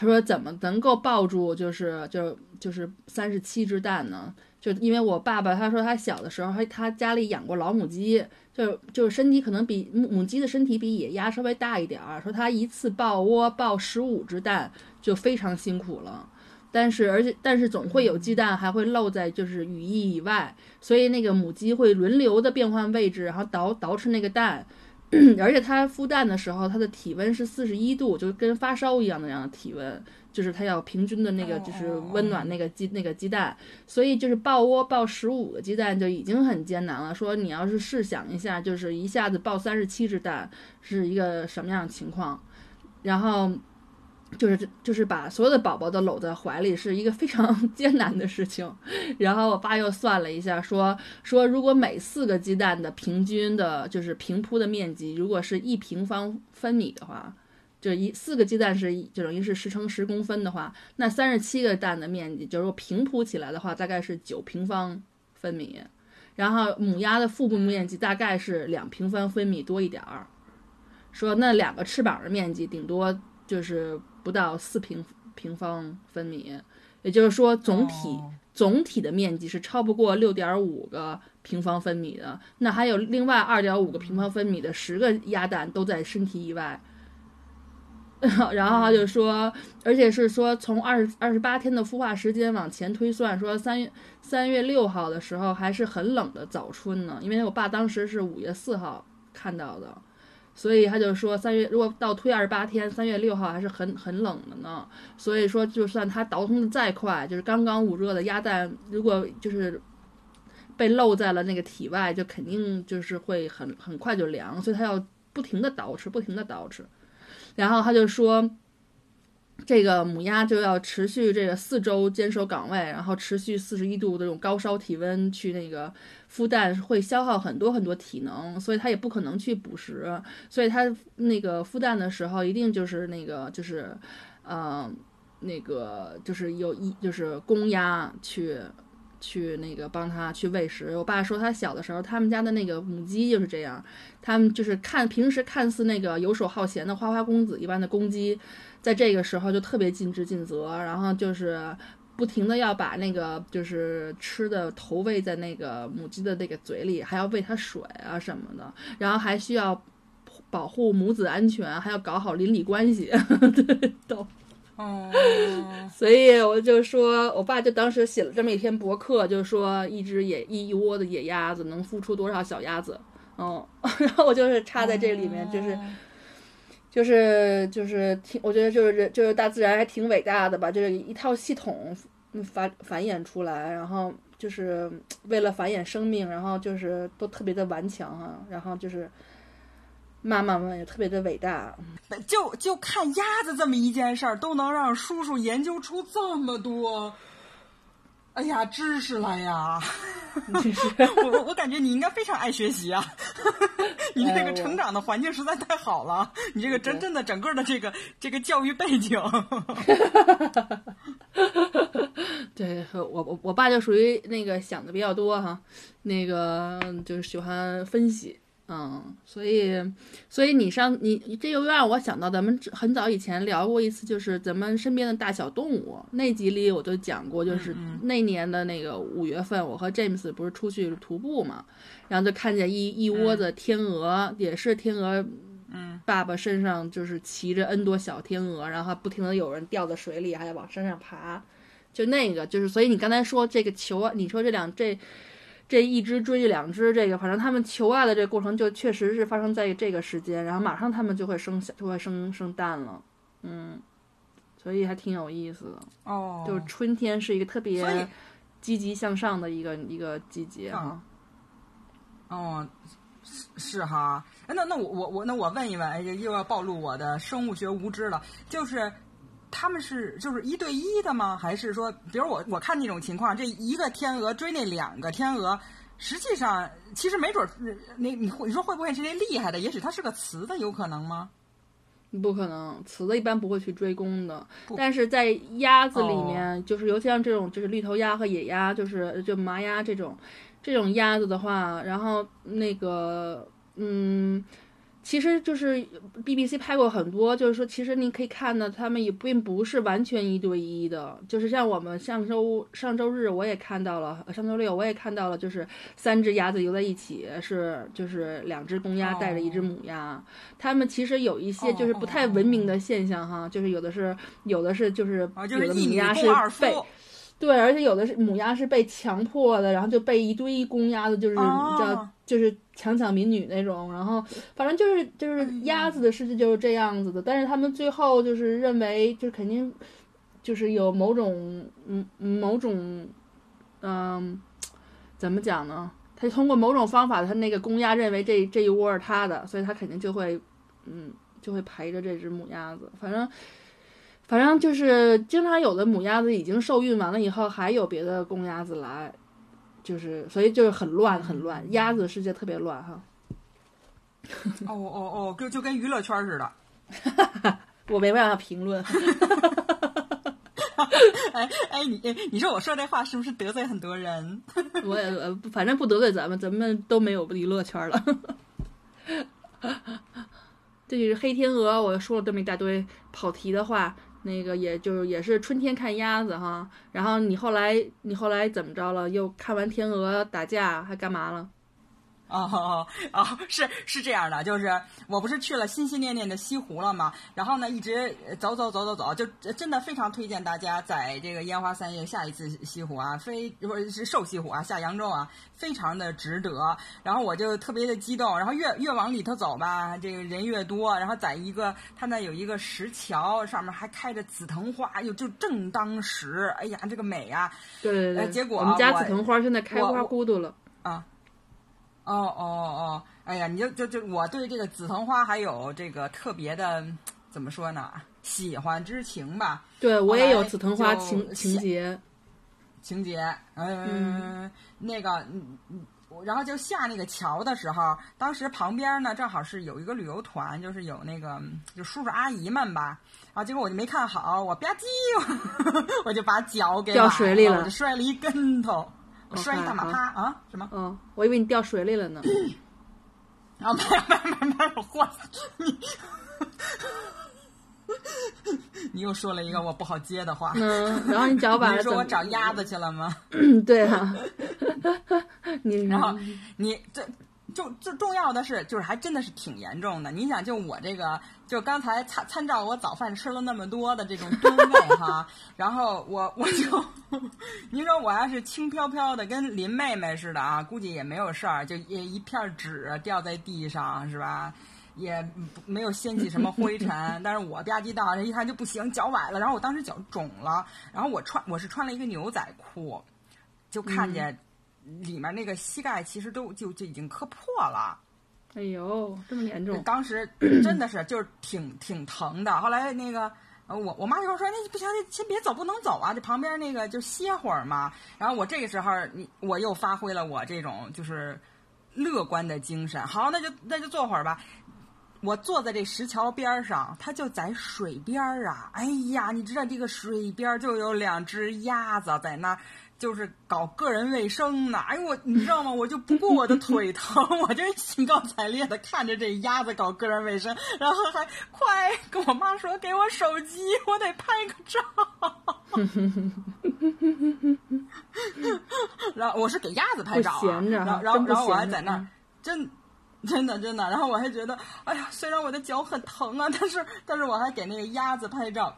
他说怎么能够抱住就是就就是三十七只蛋呢？就因为我爸爸他说他小的时候他他家里养过老母鸡，就就是身体可能比母母鸡的身体比野鸭稍微大一点儿。说他一次抱窝抱十五只蛋就非常辛苦了。但是，而且，但是总会有鸡蛋还会漏在就是羽翼以外，所以那个母鸡会轮流的变换位置，然后倒倒吃那个蛋，而且它孵蛋的时候，它的体温是四十一度，就跟发烧一样的那样的体温，就是它要平均的那个就是温暖那个鸡那个鸡蛋，所以就是抱窝抱十五个鸡蛋就已经很艰难了。说你要是试想一下，就是一下子抱三十七只蛋是一个什么样的情况，然后。就是就是把所有的宝宝都搂在怀里是一个非常 艰难的事情，然后我爸又算了一下，说说如果每四个鸡蛋的平均的，就是平铺的面积，如果是一平方分米的话，就一四个鸡蛋是就等于是十乘十公分的话，那三十七个蛋的面积，就是说平铺起来的话，大概是九平方分米，然后母鸭的腹部面积大概是两平方分米多一点儿，说那两个翅膀的面积顶多就是。不到四平平方分米，也就是说总体总体的面积是超不过六点五个平方分米的。那还有另外二点五个平方分米的十个鸭蛋都在身体以外。然后他就说，而且是说从二十二十八天的孵化时间往前推算，说三月三月六号的时候还是很冷的早春呢，因为我爸当时是五月四号看到的。所以他就说，三月如果倒推二十八天，三月六号还是很很冷的呢。所以说，就算它倒腾的再快，就是刚刚捂热的鸭蛋，如果就是被漏在了那个体外，就肯定就是会很很快就凉。所以他要不停的倒饬，不停的倒饬。然后他就说。这个母鸭就要持续这个四周坚守岗位，然后持续四十一度的这种高烧体温去那个孵蛋，会消耗很多很多体能，所以它也不可能去捕食，所以它那个孵蛋的时候一定就是那个就是，呃，那个就是有一就是公鸭去去那个帮它去喂食。我爸说他小的时候，他们家的那个母鸡就是这样，他们就是看平时看似那个游手好闲的花花公子一般的公鸡。在这个时候就特别尽职尽责，然后就是不停的要把那个就是吃的投喂在那个母鸡的那个嘴里，还要喂它水啊什么的，然后还需要保护母子安全，还要搞好邻里关系，对，都。哦。所以我就说，我爸就当时写了这么一篇博客，就说一只野一一窝的野鸭子能孵出多少小鸭子，嗯，然后我就是插在这里面，就是。就是就是挺，我觉得就是就是大自然还挺伟大的吧，就是一套系统繁繁衍出来，然后就是为了繁衍生命，然后就是都特别的顽强啊，然后就是妈妈们也特别的伟大。就就看鸭子这么一件事儿，都能让叔叔研究出这么多。哎呀，知识了呀！我我感觉你应该非常爱学习啊！你这个成长的环境实在太好了，你这个真正的整个的这个这个教育背景。对，我我我爸就属于那个想的比较多哈，那个就是喜欢分析。嗯，所以，所以你上你这又让我想到咱们很早以前聊过一次，就是咱们身边的大小动物那集里，我就讲过，就是那年的那个五月份，我和 James 不是出去徒步嘛，然后就看见一一窝子天鹅，也是天鹅，嗯，爸爸身上就是骑着 N 多小天鹅，然后不停的有人掉在水里，还要往山上爬，就那个就是，所以你刚才说这个球，你说这两这。这一只追着两只，这个反正他们求爱的这个过程就确实是发生在这个时间，然后马上他们就会生就会生生蛋了，嗯，所以还挺有意思的哦。就是春天是一个特别积极向上的一个一个季节啊。哦，是是哈，那那我我我那我问一问，又要暴露我的生物学无知了，就是他们是就是一对一的吗？还是说，比如我我看那种情况，这一个天鹅追那两个天鹅，实际上其实没准儿，那你会你说会不会是那厉害的？也许它是个雌的，有可能吗？不可能，雌的一般不会去追公的。但是在鸭子里哦面，就是尤其像这种就是绿头鸭和野鸭，就是就麻鸭这种这种鸭子的话，然后那个嗯。其实就是 BBC 拍过很多，就是说，其实你可以看到，他们也并不是完全一对一的。就是像我们上周上周日我也看到了，呃上周六我也看到了，就是三只鸭子游在一起，是就是两只公鸭带着一只母鸭。它们其实有一些就是不太文明的现象哈，就是有的是有的是就是有的母鸭是。被对，而且有的是母鸭是被强迫的，然后就被一堆公鸭子就是、你知道哦就是强抢民女那种，然后反正就是就是哎鸭子的世界就是这样子的，但是他们最后就是认为就是肯定就是有某种嗯某种嗯怎么讲呢？他通过某种方法，他那个公鸭认为这这一窝是他的，所以他肯定就会嗯就会陪着这只母鸭子，反正。反正就是经常有的母鸭子已经受孕完了以后，还有别的公鸭子来，就是所以就是很乱很乱，鸭子世界特别乱哈。哦哦哦，就就跟娱乐圈似的。我没办法评论，哎哎，你哎你说我说这话是不是得罪很多人？我也呃反正不得罪咱们，咱们都没有娱乐圈了。这就是黑天鹅，我说了这么一大堆跑题的话，那个也就是也是春天看鸭子哈。然后你后来你后来怎么着了？又看完天鹅打架，还干嘛了？哦哦哦，是是这样的，就是我不是去了心心念念的西湖了吗？然后呢，一直走走走走走，就真的非常推荐大家在这个烟花三月下一次西湖啊，非不是是瘦西湖啊，下扬州啊，非常的值得。然后我就特别的激动，然后越越往里头走吧，这个人越多，然后在一个它那有一个石桥，上面还开着紫藤花，又就正当时，哎呀，这个美啊！对对对，呃结果我们家紫藤花现在开花骨朵了。哦哦哦，哎呀，你就就就我对这个紫藤花还有这个特别的怎么说呢？喜欢之情吧，对我也有紫藤花情情节。情节，嗯，那个，嗯嗯，然后就下那个桥的时候，当时旁边呢正好是有一个旅游团，就是有那个就叔叔阿姨们吧，然后结果我就没看好，我吧唧，我就把脚给掉水里了我就摔了一跟头，我摔一大马趴啊？什么？嗯，我以为你掉水里了呢。然 后没有没有没有没有，我你 你又说了一个我不好接的话。嗯，然后你脚 崴了，你说我找鸭子去了吗？嗯，对啊。你然后你这就最重要的是，就是还真的是挺严重的。你想，就我这个，就刚才参参照我早饭吃了那么多的这种吨位 哈，然后我我就，您说我要是轻飘飘的跟林妹妹似的啊，估计也没有事儿，就一一片纸掉在地上是吧？也没有掀起什么灰尘，但是我吧唧到这一看就不行，脚崴了，然后我当时脚肿了，然后我穿我是穿了一个牛仔裤，就看见里面那个膝盖其实都就就已经磕破了。哎呦，这么严重？当时 真的是就是挺挺疼的。后来那个呃我我妈就说：“那不行，那先别走，不能走啊，这旁边那个就歇会儿嘛。”然后我这个时候你我又发挥了我这种就是乐观的精神。好，那就那就坐会儿吧。我坐在这石桥边儿上，它就在水边儿啊！哎呀，你知道这个水边儿就有两只鸭子在那儿，就是搞个人卫生呢。哎呦我，你知道吗？我就不顾我的腿疼，我就兴高采烈的看着这鸭子搞个人卫生，然后还快跟我妈说给我手机，我得拍个照。然后我是给鸭子拍照、啊，闲着然后然后然后我还在那儿嗯真。真的真的，然后我还觉得，哎呀，虽然我的脚很疼啊，但是但是我还给那个鸭子拍照。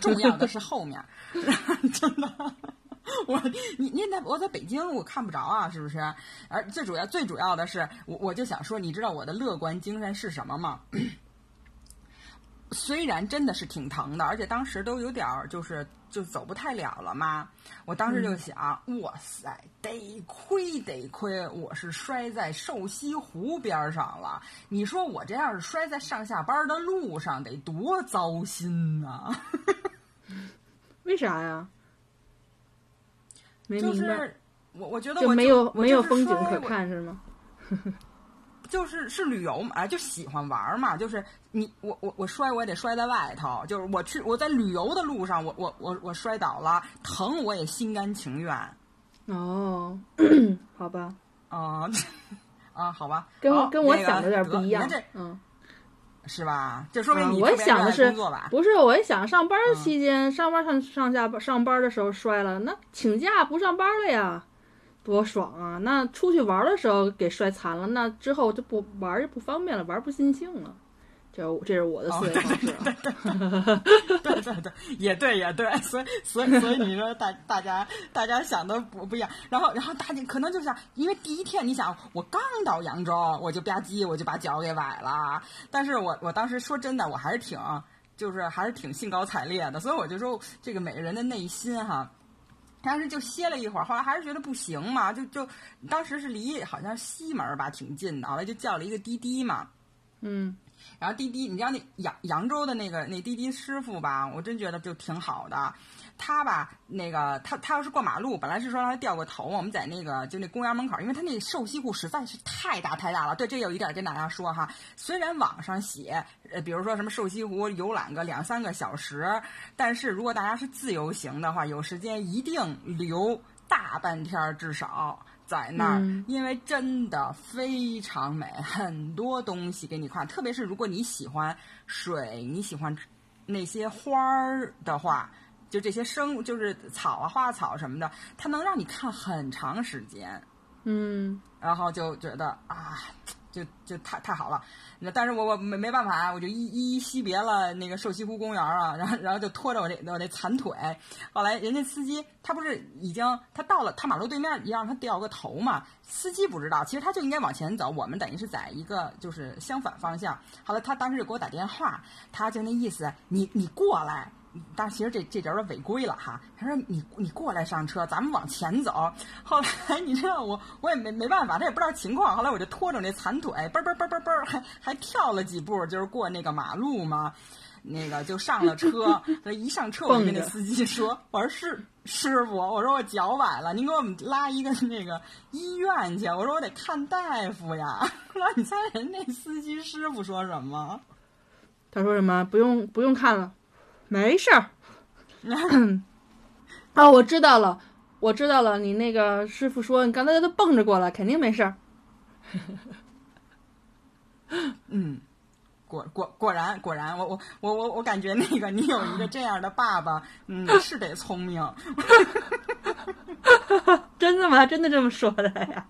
重要的是后面，真的，我你你在我在北京我看不着啊，是不是？而最主要最主要的是，我我就想说，你知道我的乐观精神是什么吗？虽然真的是挺疼的，而且当时都有点儿就是就走不太了了嘛。我当时就想，哇塞，得亏得亏我是摔在瘦西湖边上了。你说我这要是摔在上下班的路上，得多糟心呐！为啥呀？没就明白，是我我觉得就我没有没有我就是风景可看是吗？就是是旅游嘛，哎，就喜欢玩儿嘛，就是你我我我摔我也得摔在外头，就是我去我在旅游的路上，我我我我摔倒了，疼我也心甘情愿哦，好吧，啊、啊，好吧，跟我跟我想的有点得不一样。嗯，这是吧？就说明啊我想的是？不是，我一想上班嗯期间，上班上上下班上班的时候摔了，那请假不上班了呀，多爽啊！那出去玩的时候给摔残了，那之后就不玩就不方便了，玩不尽兴了。这这是我的思维方式啊。对对对，也对也对，所以所以所以你说大大家大家想的不不一样，然后然后大家可能就想，因为第一天你想我刚到扬州，我就吧唧我就把脚给崴了，但是我我当时说真的，我还是挺就是还是挺兴高采烈的，所以我就说这个每个人的内心哈。当时就歇了一会儿，后来还是觉得不行嘛，就就当时是离好像西门吧挺近的，后来就叫了一个滴滴嘛，嗯然后滴滴，你知道那扬扬州的那个那滴滴师傅吧，我真觉得就挺好的。他吧，那个他他要是过马路，本来是说让他掉个头，我们在那个就那公园门口，因为他那瘦西湖实在是太大太大了。对，这有一点跟大家说哈，虽然网上写，呃，比如说什么瘦西湖游览个两三个小时，但是如果大家是自由行的话，有时间一定留大半天至少。在那儿，嗯因为真的非常美，很多东西给你看。特别是如果你喜欢水，你喜欢那些花儿的话，就这些生就是草啊、花草什么的，它能让你看很长时间。嗯然后就觉得啊，就就太太好了。那但是我我没没办法，我就一一一惜别了那个瘦西湖公园啊，然后然后就拖着我这我这残腿。后来人家司机他不是已经他到了他马路对面，也让他掉个头嘛。司机不知道，其实他就应该往前走，我们等于是在一个就是相反方向。后来他当时就给我打电话，他就那意思，你你过来。但是其实这这有点违规了哈。他说你你过来上车，咱们往前走。后来你知道我我也没没办法，他也不知道情况。后来我就拖着那残腿，嘣嘣嘣嘣嘣，还还跳了几步，就是过那个马路嘛。那个就上了车，一上车我就跟那司机说：“我说师师傅，我说我脚崴了，您给我们拉一个那个医院去。我说我得看大夫呀。”然后你猜人那司机师傅说什么？他说什么？不用不用看了，没事儿。哦，我知道了，我知道了。你那个师傅说你刚才都蹦着过来，肯定没事儿。嗯，果果果然果然，我我我我我感觉那个你有一个这样的爸爸，嗯，是得聪明。真的吗？真的这么说的呀？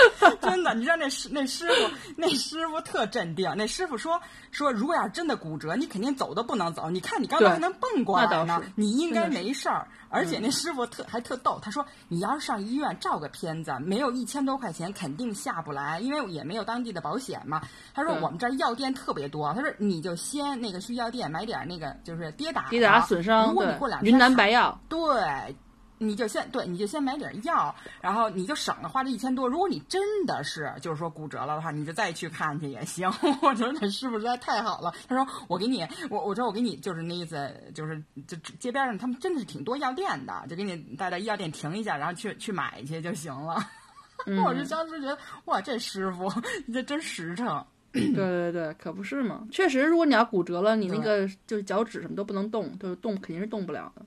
真的，你知道那师那师傅那师傅特镇定。那师傅说说，如果要是真的骨折，你肯定走都不能走。你看你刚才还能蹦过来呢你应该没事儿。而且那师傅特还特逗，他说你要是上医院照个片子，没有一千多块钱肯定下不来，因为也没有当地的保险嘛。他说我们这儿药店特别多，他说你就先那个去药店买点那个就是跌打跌打损伤，如果你过两，天云南白药，对，你就先对，你就先买点药，然后你就省了花这一千多。如果你真的是就是说骨折了的话，你就再去看去也行。我觉得这师傅实在太好了。他说我给你，我我说我给你，就是那意思，就是就街边上他们真的是挺多药店的，就给你带到医药店停一下，然后去去买去就行了。嗯我就当时觉得哇，这师傅你这真实诚。对对对，可不是嘛。确实，如果你要骨折了，你那个就是脚趾什么都不能动，就是动肯定是动不了的。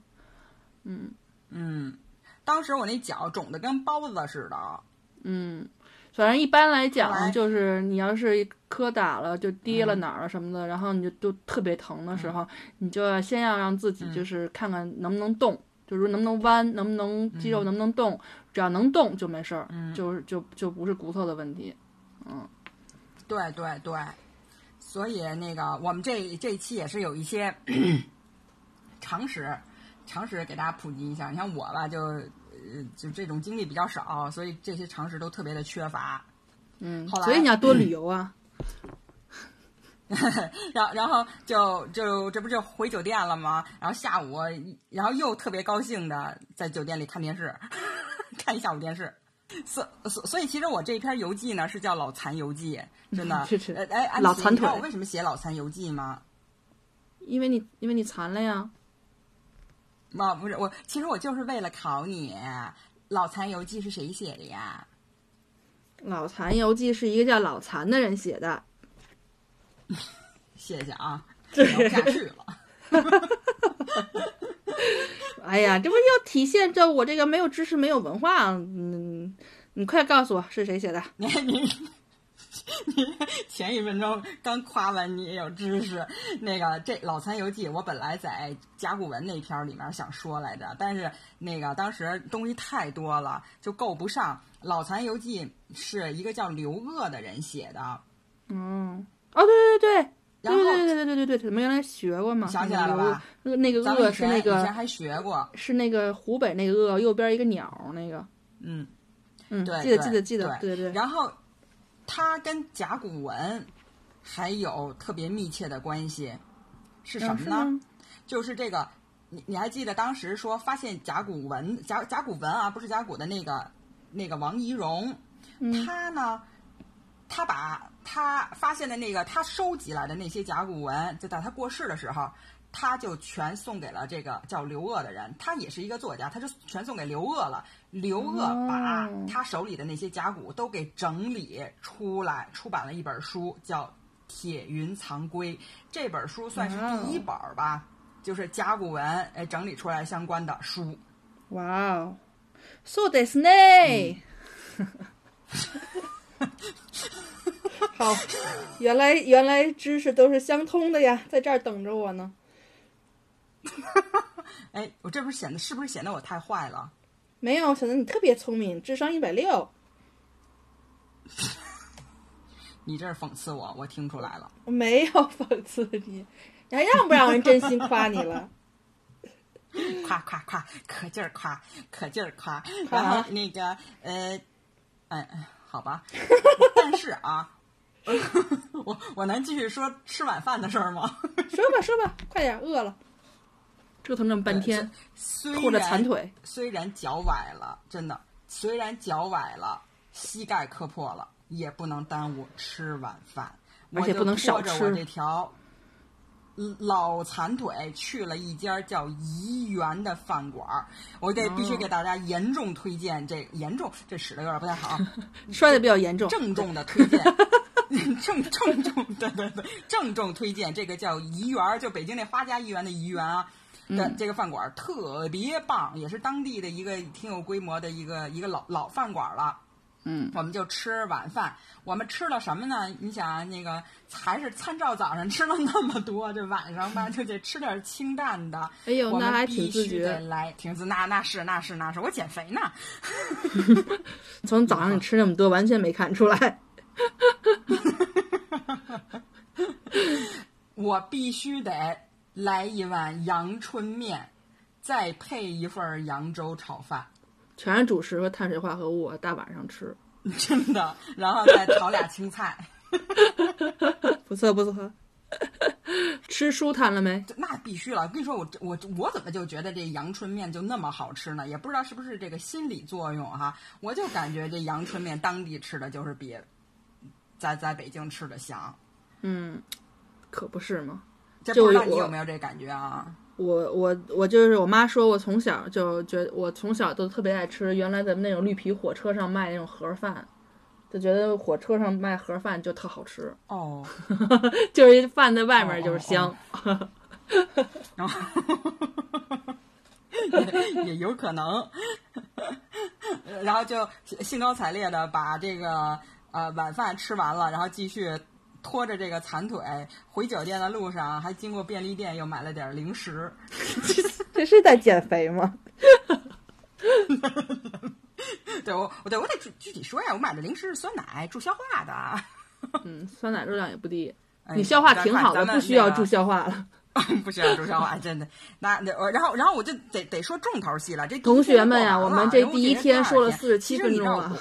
嗯嗯，当时我那脚肿的跟包子似的。嗯，反正一般来讲，就是你要是磕打了，就跌嗯了哪儿了什么的，然后你就都特别疼的时候，你就要先要让自己嗯。就是看看能不能动，就是说能不能弯，能不能肌肉能不能动，只要能动就没事儿，嗯。就是就就不是骨头的问题。嗯。对对对，所以那个我们这这一期也是有一些 常识，常识给大家普及一下。你看我吧，就呃就这种经历比较少，所以这些常识都特别的缺乏。嗯，后来所以你要多旅游啊。然后然后就就这不就回酒店了吗？然后下午，然后又特别高兴的在酒店里看电视，看一下午电视。所所所以，其实我这篇游记呢是叫《老残游记》，真的。是是。呃，哎，安琪，脑残腿你知道我为什么写《老残游记》吗？因为你因为你残了呀。啊，不是我，其实我就是为了考你，《老残游记》是谁写的呀？《老残游记》是一个叫老残的人写的。谢谢啊，这聊不下去了。哎呀，这不又体现着我这个没有知识、没有文化？嗯，你快告诉我是谁写的？你前一分钟刚夸完你也有知识，那个这《老残游记》，我本来在甲骨文那篇儿里面想说来着，但是那个当时东西太多了，就够不上。《老残游记》是一个叫刘鄂的人写的，嗯，哦，对对对对。然后对对对对对对对，咱们原来学过嘛？想起来了吧？那个鄂是那个以前还学过，是那个湖北那个鄂，右边一个鸟那个。嗯。嗯，对记得记得记得，对对对。然后，它跟甲骨文还有特别密切的关系，是什么呢？嗯是就是这个，你你还记得当时说发现甲骨文甲甲骨文啊，不是甲骨的那个那个王懿荣，嗯他呢，他把他发现的那个他收集来的那些甲骨文，就在他过世的时候。他就全送给了这个叫刘鄂的人，他也是一个作家，他就全送给刘鄂了。刘鄂把哦他手里的那些甲骨都给整理出来，出版了一本书，叫《铁云藏龟》。这本书算是第一本儿吧，就是甲骨文哎整理出来相关的书。哇哦，so this 呢？好，原来原来知识都是相通的呀，在这儿等着我呢。哎，我这不是显得是不是显得我太坏了？没有，显得你特别聪明，智商一百六。你这是讽刺我，我听出来了。我 没有讽刺你，你还让不让人真心夸你了？夸夸夸，可劲儿夸，可劲儿夸。夸然后那个呃，哎，哎好吧。但是啊，我我能继续说吃晚饭的事儿吗？说吧说吧，快点，饿了。折腾这么半天，虽拖着然残腿，虽然脚崴了，真的，虽然脚崴了，膝盖磕破了，也不能耽误吃晚饭。而且不能少吃我这条老残腿去了一家叫怡园的饭馆儿，我得必须给大家严重推荐这严重这使的有点不太好，摔的比较严重。郑重的推荐。郑郑重，对对对，郑重推荐这个叫怡园，就北京那花家怡园的怡园啊，的这个饭馆儿特别棒，也是当地的一个挺有规模的一个一个老老饭馆儿了。嗯，我们就吃晚饭，我们吃了什么呢？你想啊那个还是参照早上吃了那么多，这晚上吧就得吃点清淡的。哎呦，那还挺自觉得。来，挺自那那是那是那是，我减肥呢。从早上你吃那么多，完全没看出来。我必须得来一碗阳春面，再配一份儿扬州炒饭，全是主食和碳水化合物，大晚上吃，真的，然后再炒俩青菜。不 错不错。吃舒坦了没？那必须了，我跟你说，我我我怎么就觉得这阳春面就那么好吃呢？也不知道是不是这个心理作用哈，我就感觉这阳春面当地吃的就是比在在北京吃的香。嗯，可不是吗？这就不知道你有没有这感觉啊？我我我就是我妈说，我从小就觉得我从小都特别爱吃原来咱们那种绿皮火车上卖那种盒饭，就觉得火车上卖盒饭就特好吃，哦，就是饭在外面就是香。然 后也也有可能，然后就兴高采烈的把这个呃晚饭吃完了，然后继续拖着这个残腿回酒店的路上，还经过便利店又买了点零食。这是在减肥吗？对我，我对我得具具体说呀，我买的零食是酸奶，助消化的。嗯，酸奶热量也不低，哎你消化挺好的，不需要助消化了。不需要助消化，真的。那那我然后然后我就得得说重头戏了。这同学们呀，我们这第一天说了四十七分钟了。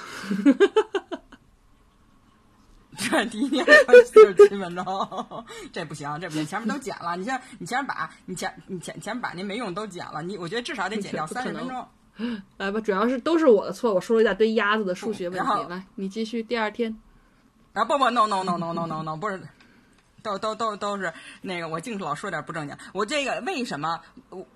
这第一年四十七分钟，这不行，这不行，前面都剪了。你先，你前面把，你前你前前面把那没用都剪了。你我觉得至少得剪掉三十分钟。来吧，主要是都是我的错，我说了一大堆鸭子的数学问题。来，你继续第二天。啊不不，no no no no no no no，不是，都都都都是那个，我净是老说点不正经。我这个为什么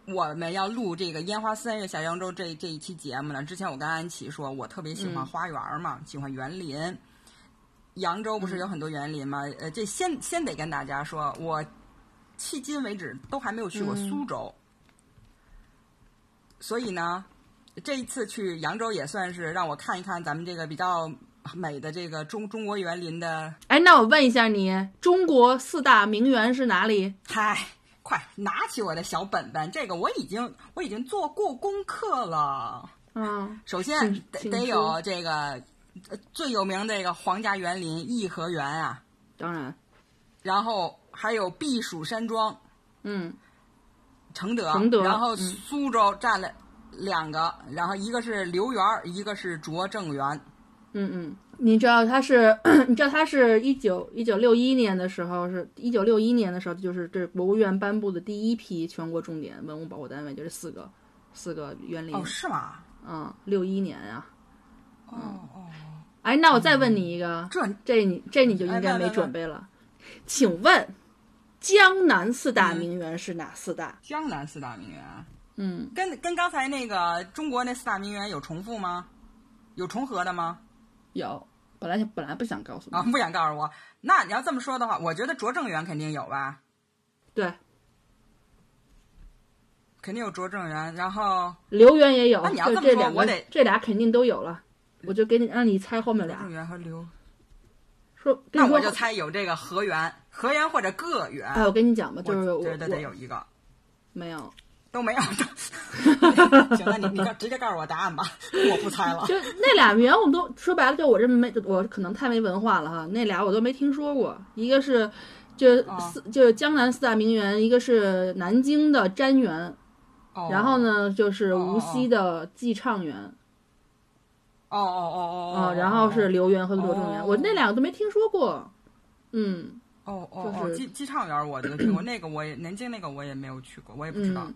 我们要录这个烟花三月下扬州这这一期节目呢？之前我跟安琪说，我特别喜欢花园嘛，喜欢园林。扬州不是有很多园林吗？呃，这先先得跟大家说，我迄今为止都还没有去过苏州，所以呢。这一次去扬州也算是让我看一看咱们这个比较美的这个中中国园林的。哎，那我问一下你，中国四大名园是哪里？嗨，快拿起我的小本本，这个我已经我已经做过功课了。嗯，首先得得有这个最有名的这个皇家园林颐和园啊，当然，然后还有避暑山庄，嗯，承德，承德，然后苏州占了。两个，然后一个是留园，一个是拙政园。嗯嗯，你知道他是，你知道他是一九一九六一年的时候，是一九六一年的时候，就是这国务院颁布的第一批全国重点文物保护单位，就是四个四个园林。哦，是吗？嗯，六一年呀。哦哦。哎，那我再问你一个，这这你这你就应该没准备了，请问江南四大名园是哪四大？江南四大名园。嗯，跟跟刚才那个中国那四大名园有重复吗？有重合的吗？有，本来本来不想告诉你啊，不想告诉我。那你要这么说的话，我觉得拙政园肯定有吧？对，肯定有拙政园，然后留园也有。那你要这么说，我得这俩肯定都有了。我就给你让你猜后面俩。说，那我就猜有这个河源、河源或者个园。哎，我跟你讲吧，就是我觉得得有一个。没有。都没有，行了，你你就直接告诉我答案吧，我不猜了。就那俩名，我们都说白了，就我这没，我可能太没文化了哈。那俩我都没听说过，一个是就四就是江南四大名园，一个是南京的瞻园，然后呢就是无锡的寄畅园。哦哦哦哦哦，然后是留园和柳正园，我那两个都没听说过。嗯，哦哦哦，寄寄畅园我就听过，那个我也南京那个我也没有去过，我也不知道。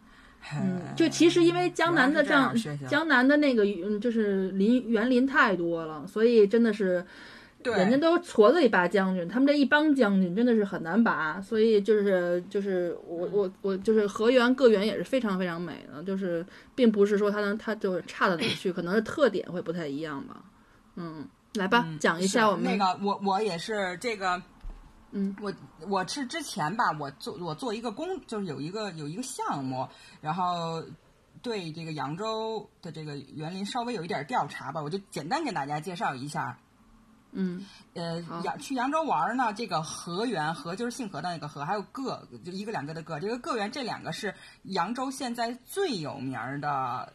嗯，就其实因为江南的这样，江南的那个嗯，就是林园林太多了，所以真的是，人家都矬子里拔将军，他们这一帮将军真的是很难拔，所以就是就是我我我就是河源各园也是非常非常美的，就是并不是说它能它就是差到哪去，可能是特点会不太一样吧。嗯，来吧，讲一下我们那个我我也是这个。嗯，我我是之前吧，我做我做一个工，就是有一个有一个项目，然后对这个扬州的这个园林稍微有一点调查吧，我就简单给大家介绍一下。嗯，呃，扬去扬州玩呢，这个河源河就是姓何的那个河，还有个就一个两个的个，这个个园这两个是扬州现在最有名的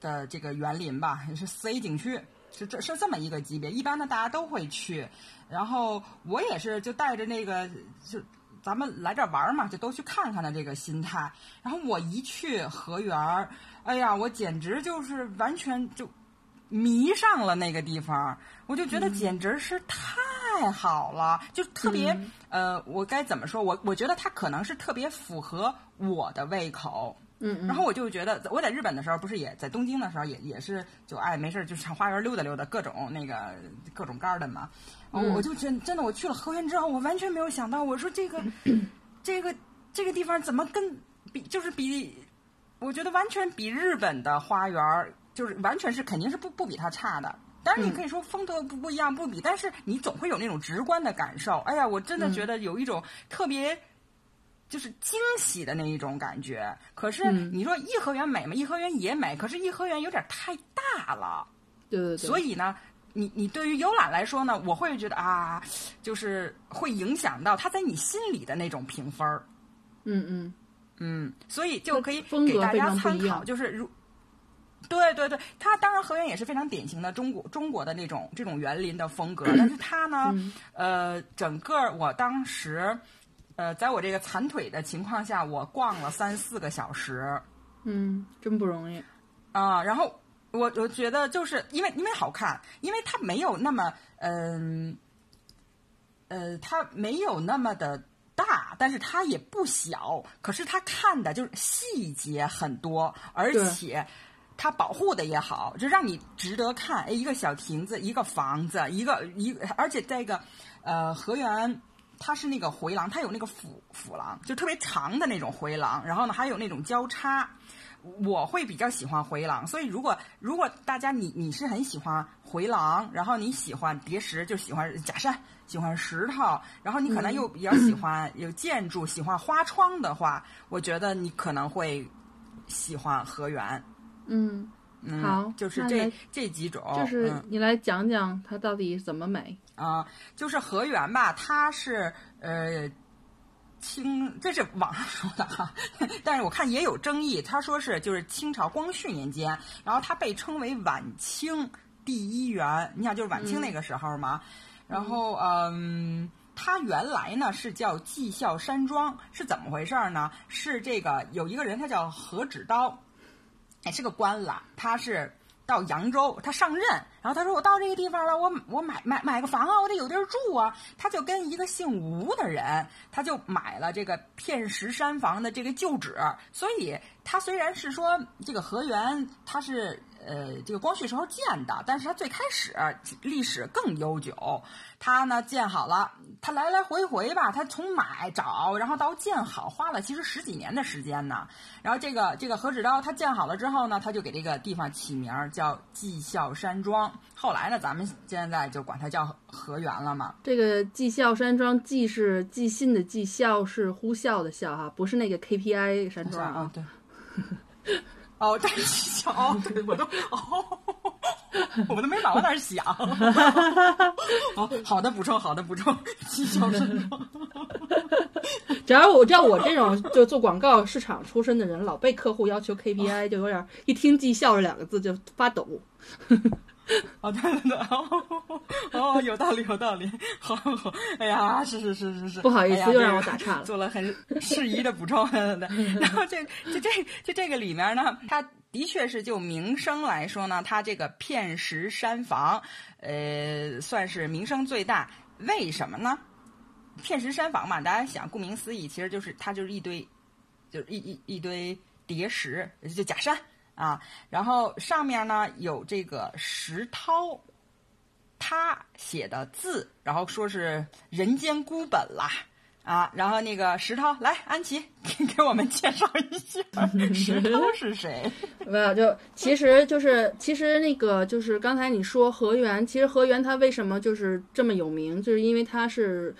的这个园林吧，是四 A 景区，是这是这么一个级别，一般的大家都会去。然后我也是就带着那个就咱们来这玩嘛，就都去看看的这个心态。然后我一去河源儿，哎呀，我简直就是完全就迷上了那个地方。我就觉得简直是太好了，就特别呃，我该怎么说？我我觉得它可能是特别符合我的胃口。嗯，然后我就觉得，我在日本的时候，不是也在东京的时候，也也是就爱没事就上花园溜达溜达，各种那个各种 garden 嘛。我我就真真的，我去了河源之后，我完全没有想到，我说这个 这个这个地方怎么跟比，就是比，我觉得完全比日本的花园，就是完全是肯定是不不比它差的。当然你可以说风格不不一样不比，但是你总会有那种直观的感受。哎呀，我真的觉得有一种特别。就是惊喜的那一种感觉。可是你说颐和园美吗？颐和园也美，可是颐和园有点太大了。对对对。所以呢，你你对于游览来说呢，我会觉得啊，就是会影响到他在你心里的那种评分儿。嗯嗯嗯。所以就可以给大家参考，就是如，对对对，它当然河源也是非常典型的中国中国的那种这种园林的风格，但是它呢，呃，整个我当时。呃，在我这个残腿的情况下，我逛了三四个小时，嗯，真不容易啊。然后我我觉得就是因为因为好看，因为它没有那么嗯，呃，它没有那么的大，但是它也不小。可是它看的就是细节很多，而且它保护的也好，就让你值得看。哎，一个小亭子，一个房子，一个一，而且这个呃河源。它是那个回廊，它有那个辅辅廊，就特别长的那种回廊，然后呢还有那种交叉。我会比较喜欢回廊，所以如果如果大家你你是很喜欢回廊，然后你喜欢叠石，就喜欢假山，喜欢石头，然后你可能又比较喜欢有建筑，喜欢花窗的话，我觉得你可能会喜欢河源。嗯，好，就是这这几种，就是你来讲讲它到底怎么美。啊，就是河源吧，它是呃清，这是网上说的哈，但是我看也有争议。他说是就是清朝光绪年间，然后它被称为晚清第一园。你想就是晚清那个时候嘛，然后嗯，它原来呢是叫绩效山庄，是怎么回事呢？是这个有一个人他叫何芷刀，哎是个官了，他是。到扬州，他上任，然后他说：“我到这个地方了，我我买买买个房啊，我得有地儿住啊。”他就跟一个姓吴的人，他就买了这个片石山房的这个旧址，所以他虽然是说这个河源，他是。呃，这个光绪时候建的，但是它最开始历史更悠久。它呢建好了，它来来回回吧，它从买找，然后到建好，花了其实十几年的时间呢。然后这个这个何止刀，它建好了之后呢，他就给这个地方起名叫绩效山庄。后来呢，咱们现在就管它叫河源了嘛。这个绩效山庄，绩是寄信的绩，孝是呼啸的啸哈，不是那个 KPI 山庄啊。对。哦，绩哦，对，我都哦，我都没往那儿想。好好的补充，好的补充，绩效是。只要我，只要我这种就做广告市场出身的人，老被客户要求 KPI，就有点一听绩效这两个字就发抖。哦，对对对，哦，哦有道理，有道理，好好，哎呀，是是是是是，不好意思，又让我打岔了，做了很适宜的补充。然后这就这就这个里面呢，它的确是就名声来说呢，它这个片石山房，呃，算是名声最大。为什么呢？片石山房嘛，大家想，顾名思义，其实就是它就是一堆，就是一一一堆叠石，就假山。啊，然后上面呢有这个石涛，他写的字，然后说是人间孤本啦，啊，然后那个石涛来，安琪给给我们介绍一下石涛 是谁？没有，就其实就是其实那个就是刚才你说河源，其实河源他为什么就是这么有名，就是因为他是。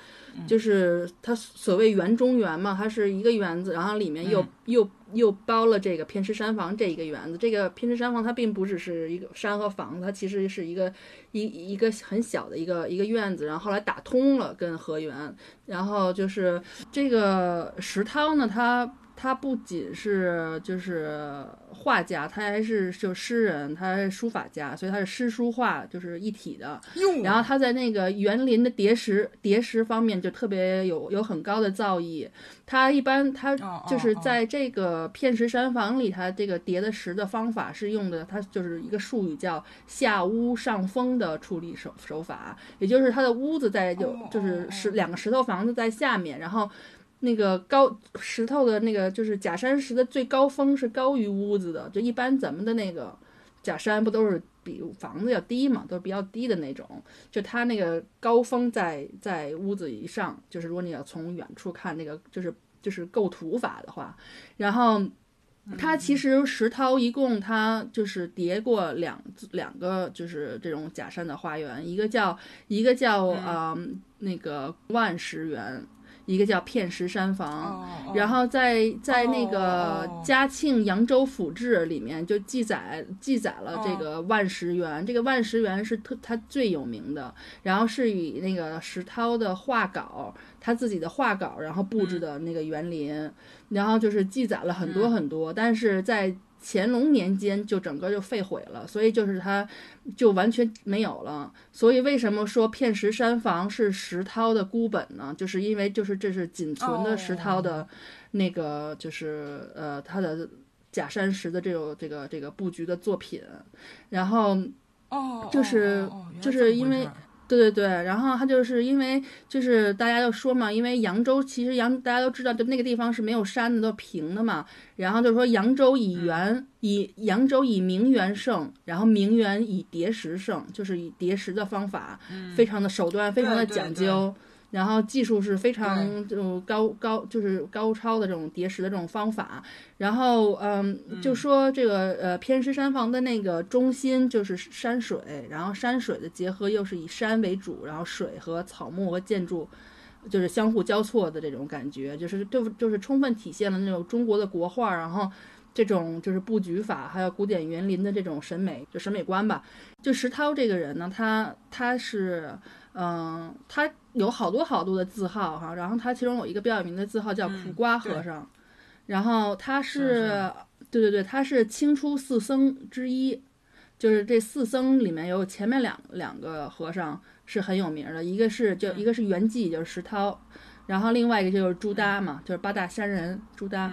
就是它所谓园中园嘛，它是一个园子，然后里面又又又包了这个偏池山房这一个园子。这个偏池山房它并不只是一个山和房，它其实是一个一一个很小的一个一个院子。然后后来打通了跟河源，然后就是这个石涛呢，他。他不仅是就是画家，他还是就诗人，他是书法家，所以他是诗书画就是一体的。然后他在那个园林的叠石叠石方面就特别有有很高的造诣。他一般他就是在这个片石山房里，他这个叠的石的方法是用的，他就是一个术语叫下屋上风的处理手手法，也就是他的屋子在就就是石两个石头房子在下面，然后。那个高石头的那个就是假山石的最高峰是高于屋子的，就一般咱们的那个假山不都是比房子要低嘛，都是比较低的那种。就它那个高峰在在屋子以上，就是如果你要从远处看那个，就是就是构图法的话，然后它其实石涛一共它就是叠过两两个就是这种假山的花园，一个叫一个叫啊那个万石园。一个叫片石山房，然后在在那个嘉庆扬州府志里面就记载记载了这个万石园，这个万石园是特它最有名的，然后是以那个石涛的画稿，他自己的画稿，然后布置的那个园林，然后就是记载了很多很多，但是在。乾隆年间就整个就废毁了，所以就是它就完全没有了。所以为什么说片石山房是石涛的孤本呢？就是因为就是这是仅存的石涛的，那个就是呃他的假山石的这种这个这个布局的作品。然后哦，就是就是因为对对对，然后他就是因为就是大家就说嘛，因为扬州其实扬大家都知道，就那个地方是没有山的，都平的嘛。然后就说扬州以圆以扬州以名元盛，然后名元以叠石盛，就是以叠石的方法，非常的手段非常的对对讲究。然后技术是非常这种高高，就是高超的这种叠石的这种方法。然后，嗯，就说这个呃偏师山房的那个中心就是山水，然后山水的结合又是以山为主，然后水和草木和建筑就是相互交错的这种感觉，就是就就是充分体现了那种中国的国画，然后这种就是布局法，还有古典园林的这种审美，就审美观吧。就石涛这个人呢，他他是。嗯，他有好多好多的字号哈，然后他其中有一个比较有名的字号叫苦瓜和尚，然后他是，对对对，他是清初四僧之一，就是这四僧里面有前面两两个和尚是很有名的，一个是就一个是圆寂，就是石涛，然后另外一个就是朱耷嘛，就是八大山人朱耷，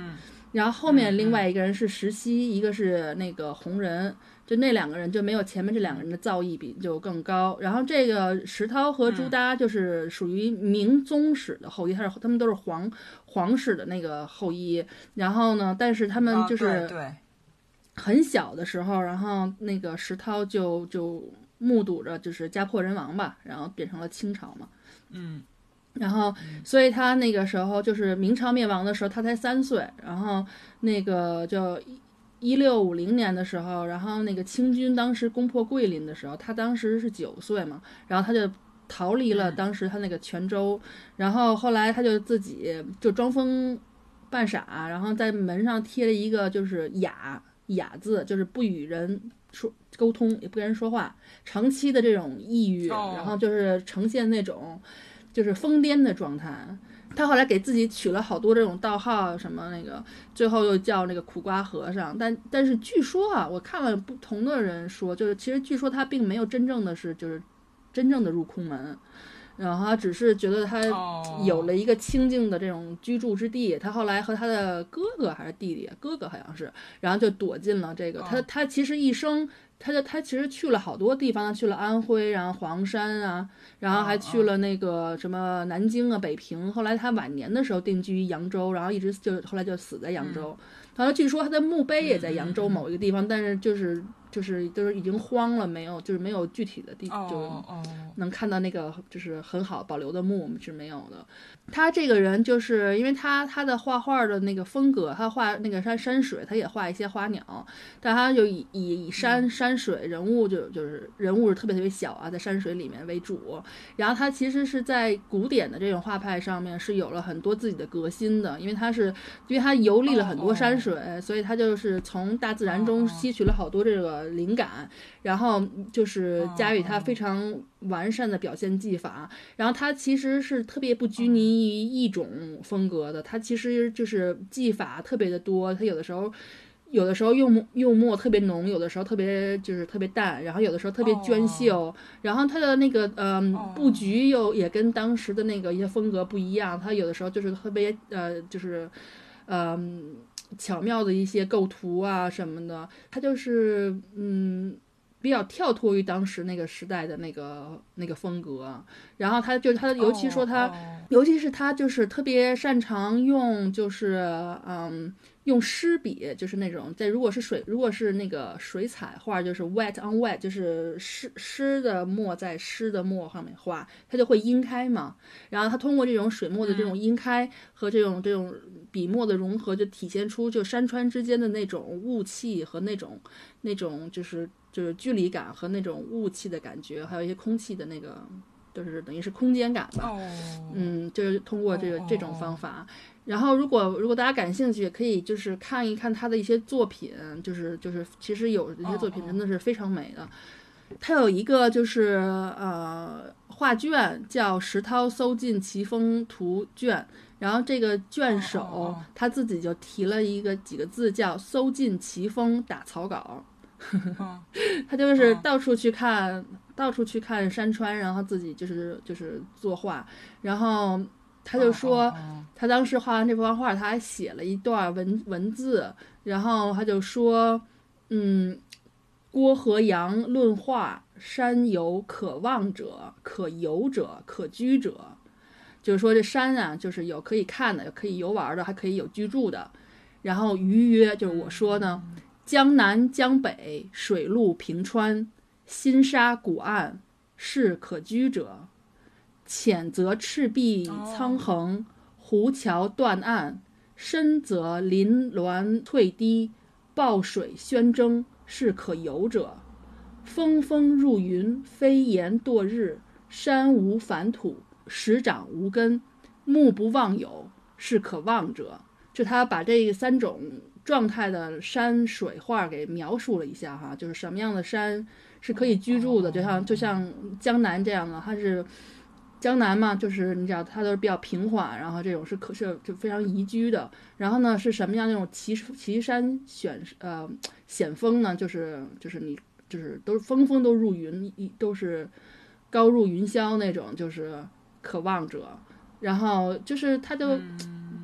然后后面另外一个人是石溪，一个是那个弘仁。就那两个人就没有前面这两个人的造诣比就更高，然后这个石涛和朱耷就是属于明宗室的后裔，他是他们都是皇皇室的那个后裔，然后呢，但是他们就是对很小的时候，然后那个石涛就就目睹着就是家破人亡吧，然后变成了清朝嘛，嗯，然后所以他那个时候就是明朝灭亡的时候，他才三岁，然后那个就。一六五零年的时候，然后那个清军当时攻破桂林的时候，他当时是九岁嘛，然后他就逃离了当时他那个泉州，然后后来他就自己就装疯扮傻，然后在门上贴了一个就是哑哑字，就是不与人说沟通，也不跟人说话，长期的这种抑郁，然后就是呈现那种就是疯癫的状态。他后来给自己取了好多这种道号，什么那个，最后又叫那个苦瓜和尚。但但是据说啊，我看了不同的人说，就是其实据说他并没有真正的是就是真正的入空门，然后他只是觉得他有了一个清静的这种居住之地。他后来和他的哥哥还是弟弟，哥哥好像是，然后就躲进了这个。他他其实一生。他就他其实去了好多地方，他去了安徽，然后黄山啊，然后还去了那个什么南京啊、北平。后来他晚年的时候定居于扬州，然后一直就后来就死在扬州。然后据说他的墓碑也在扬州某一个地方，但是就是就是就是已经荒了，没有就是没有具体的地，就能看到那个就是很好保留的墓是没有的。他这个人就是因为他他的画画的那个风格，他画那个山山水，他也画一些花鸟，但他就以以以山山水人物就就是人物是特别特别小啊，在山水里面为主。然后他其实是在古典的这种画派上面是有了很多自己的革新的，因为他是因为他游历了很多山水，所以他就是从大自然中吸取了好多这个灵感，然后就是加以他非常完善的表现技法。然后他其实是特别不拘泥。于一种风格的，他其实就是技法特别的多。他有的时候，有的时候用用墨特别浓，有的时候特别就是特别淡，然后有的时候特别娟秀。然后它的那个嗯布局又也跟当时的那个一些风格不一样。它有的时候就是特别呃就是嗯巧妙的一些构图啊什么的。它就是嗯。比较跳脱于当时那个时代的那个那个风格，然后他就他，尤其说他，尤其是他就是特别擅长用，就是嗯。用湿笔，就是那种在如果是水，如果是那个水彩画，就是 wet on wet，就是湿湿的墨在湿的墨上面画，它就会阴开嘛。然后他通过这种水墨的这种阴开和这种这种笔墨的融合，就体现出就山川之间的那种雾气和那种那种就是就是距离感和那种雾气的感觉，还有一些空气的那个就是等于是空间感吧。嗯，就是通过这个这种方法。然后，如果如果大家感兴趣，可以就是看一看他的一些作品，就是就是其实有一些作品真的是非常美的。他有一个就是呃画卷叫《石涛搜尽奇峰图卷》，然后这个卷首他自己就提了一个几个字叫“搜尽奇峰打草稿”，他就是到处去看，到处去看山川，然后自己就是就是作画，然后。他就说，他当时画完这幅画，他还写了一段文文字，然后他就说，嗯，郭和阳论画，山有可望者，可游者，可居者。就是说这山啊，就是有可以看的，有可以游玩的，还可以有居住的。然后余曰，就是我说呢，江南江北水陆平川，新沙古岸，是可居者。浅则赤壁苍横，湖桥断岸；深则林峦翠堤，抱水喧征，是可游者。峰峰入云，飞檐堕日，山无反土，石长无根，目不忘有，是可望者。就他把这三种状态的山水画给描述了一下哈，就是什么样的山是可以居住的，就像就像江南这样的，它是。江南嘛，就是你知道，它都是比较平缓，然后这种是可是就非常宜居的。然后呢，是什么样那种奇奇山选呃险峰呢？就是就是你就是都是峰峰都入云，一都是高入云霄那种，就是可望者。然后就是他就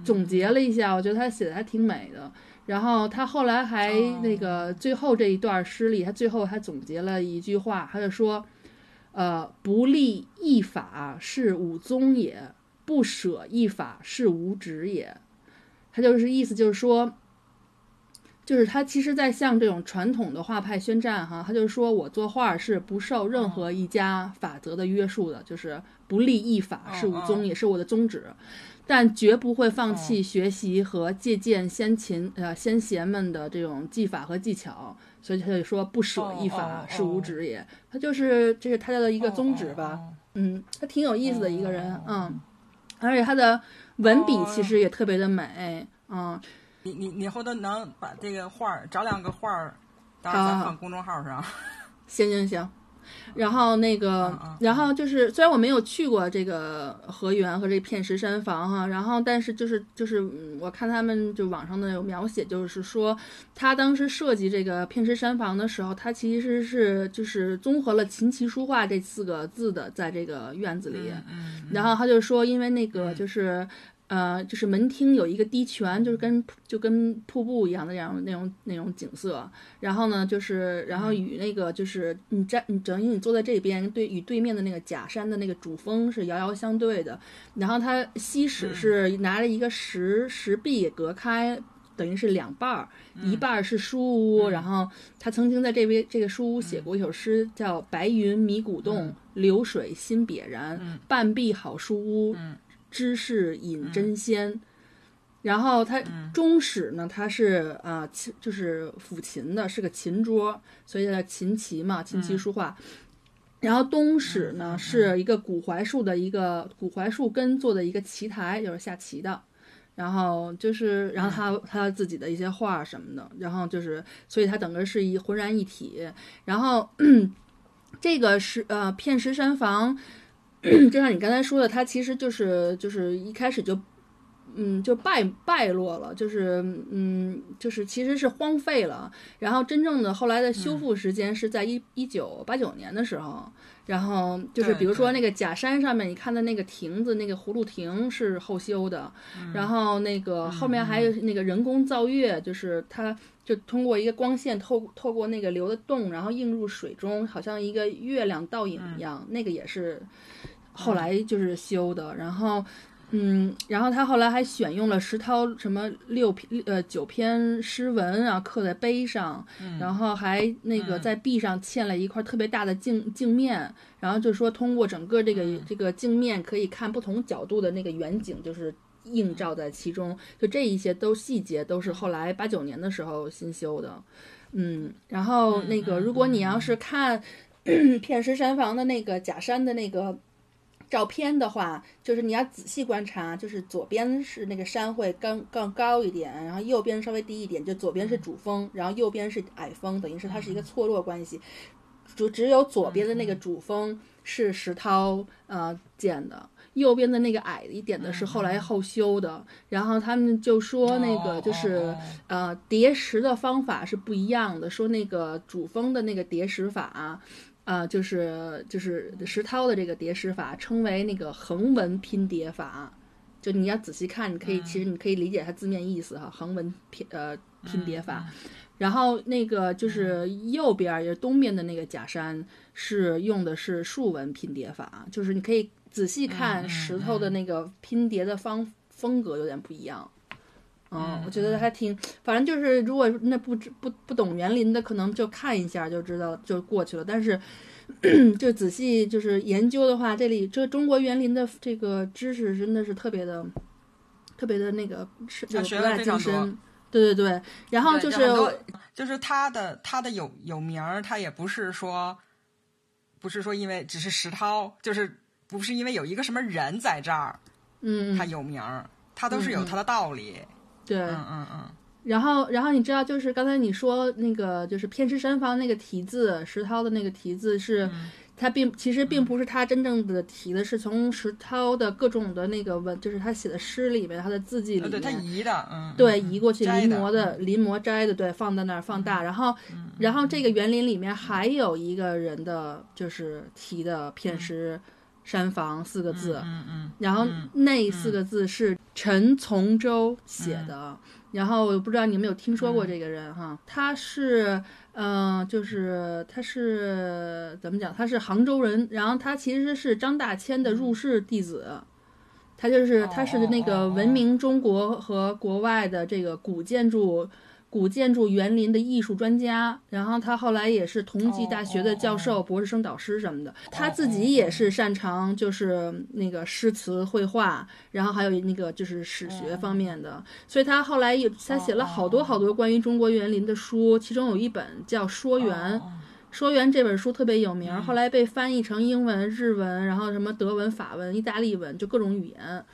总结了一下，我觉得他写的还挺美的。然后他后来还那个最后这一段诗里，他最后还总结了一句话，他就说。呃，不立一法是无宗也，不舍一法是无止也。他就是意思就是说，就是他其实，在向这种传统的画派宣战哈。他就是说我作画是不受任何一家法则的约束的，就是不立一法是无宗也是我的宗旨。但绝不会放弃学习和借鉴先秦呃先贤们的这种技法和技巧，所以他就说不舍一法是无止也。他就是这是他的一个宗旨吧，嗯，他挺有意思的一个人，嗯，而且他的文笔其实也特别的美，嗯。你你你后头能把这个画儿找两个画儿，到时候咱放公众号上。行行行。然后那个，然后就是，虽然我没有去过这个河源和这片石山房哈，然后但是就是就是，我看他们就网上的有描写，就是说他当时设计这个片石山房的时候，他其实是就是综合了琴棋书画这四个字的，在这个院子里，然后他就说，因为那个就是。呃，就是门厅有一个滴泉，就是跟就跟瀑布一样的那样那种那种景色。然后呢，就是然后与那个就是你站你等于你坐在这边，对与对面的那个假山的那个主峰是遥遥相对的。然后它西史是拿了一个石石壁隔开，等于是两半儿，一半是书屋。然后他曾经在这边这个书屋写过一首诗，叫“白云迷古洞，流水心瘪然，半壁好书屋。”知是隐真仙，然后它中史呢，它是啊琴就是抚琴的，是个琴桌，所以叫琴棋嘛，琴棋书画。然后东史呢，是一个古槐树的一个古槐树根做的一个棋台，就是下棋的。然后就是，然后他他自己的一些画什么的，然后就是，所以它整个是一浑然一体。然后 这个是呃片石山房。就像你刚才说的，它其实就是就是一开始就，嗯，就败败落了，就是嗯，就是其实是荒废了。然后真正的后来的修复时间是在一一九八九年的时候。然后就是比如说那个假山上面，你看的那个亭子，那个葫芦亭是后修的。然后那个后面还有那个人工造月，就是它就通过一个光线透透过那个流的洞，然后映入水中，好像一个月亮倒影一样。那个也是。后来就是修的，然后，嗯，然后他后来还选用了石涛什么六篇呃九篇诗文啊刻在碑上，然后还那个在壁上嵌了一块特别大的镜镜面，然后就说通过整个这个这个镜面可以看不同角度的那个远景，就是映照在其中，就这一些都细节都是后来八九年的时候新修的，嗯，然后那个如果你要是看 片石山房的那个假山的那个。照片的话，就是你要仔细观察，就是左边是那个山会更更高一点，然后右边稍微低一点，就左边是主峰，然后右边是矮峰，等于是它是一个错落关系。就只有左边的那个主峰是石涛呃建的，右边的那个矮一点的是后来后修的。然后他们就说那个就是呃叠石的方法是不一样的，说那个主峰的那个叠石法。啊，就是就是石涛的这个叠石法称为那个横纹拼叠法，就你要仔细看，你可以、其实你可以理解它字面意思哈，横纹拼呃拼叠嗯法。然后那个就是右边，也是东边的那个假山，是用的是竖纹拼叠法，就是你可以仔细看石头的那个拼叠的方风格有点不一样。嗯，我觉得还挺，反正就是如果那不知不不懂园林的，可能就看一下就知道就过去了。但是 就仔细就是研究的话，这里这中国园林的这个知识真的是特别的特别的那个是就博大精深。对对对，然后就是就是他的他的有有名儿，他也不是说不是说因为只是石涛，就是不是因为有一个什么人在这儿嗯，他有名儿，他都是有他的道理。对，嗯嗯嗯，然后，然后你知道，就是刚才你说那个，就是偏师山房那个题字，石涛的那个题字是，嗯。他并其实并不是他真正的题的，是从石涛的各种的那个文，就是他写的诗里面，他的字迹里面对他，移的，嗯，对，嗯。移过去临摹的临摹摘的，对，放在那儿放大，然后，然后这个园林里面还有一个人的，就是题的片石山房四个字，嗯嗯然后那四个字是陈从周写的，然后我不知道你们有听说过这个人哈，他是嗯、呃就是他是怎么讲？他是杭州人，然后他其实是张大千的入室弟子。他就是他是那个闻名中国和国外的这个古建筑、古建筑园林的艺术专家，然后他后来也是同济大学的教授、博士生导师什么的。他自己也是擅长就是那个诗词绘画，然后还有那个就是史学方面的，所以他后来也他写了好多好多关于中国园林的书，其中有一本叫《说园》。说园这本书特别有名，后来被翻译成英文、日文，然后什么德文、法文、意大利文，就各种语言。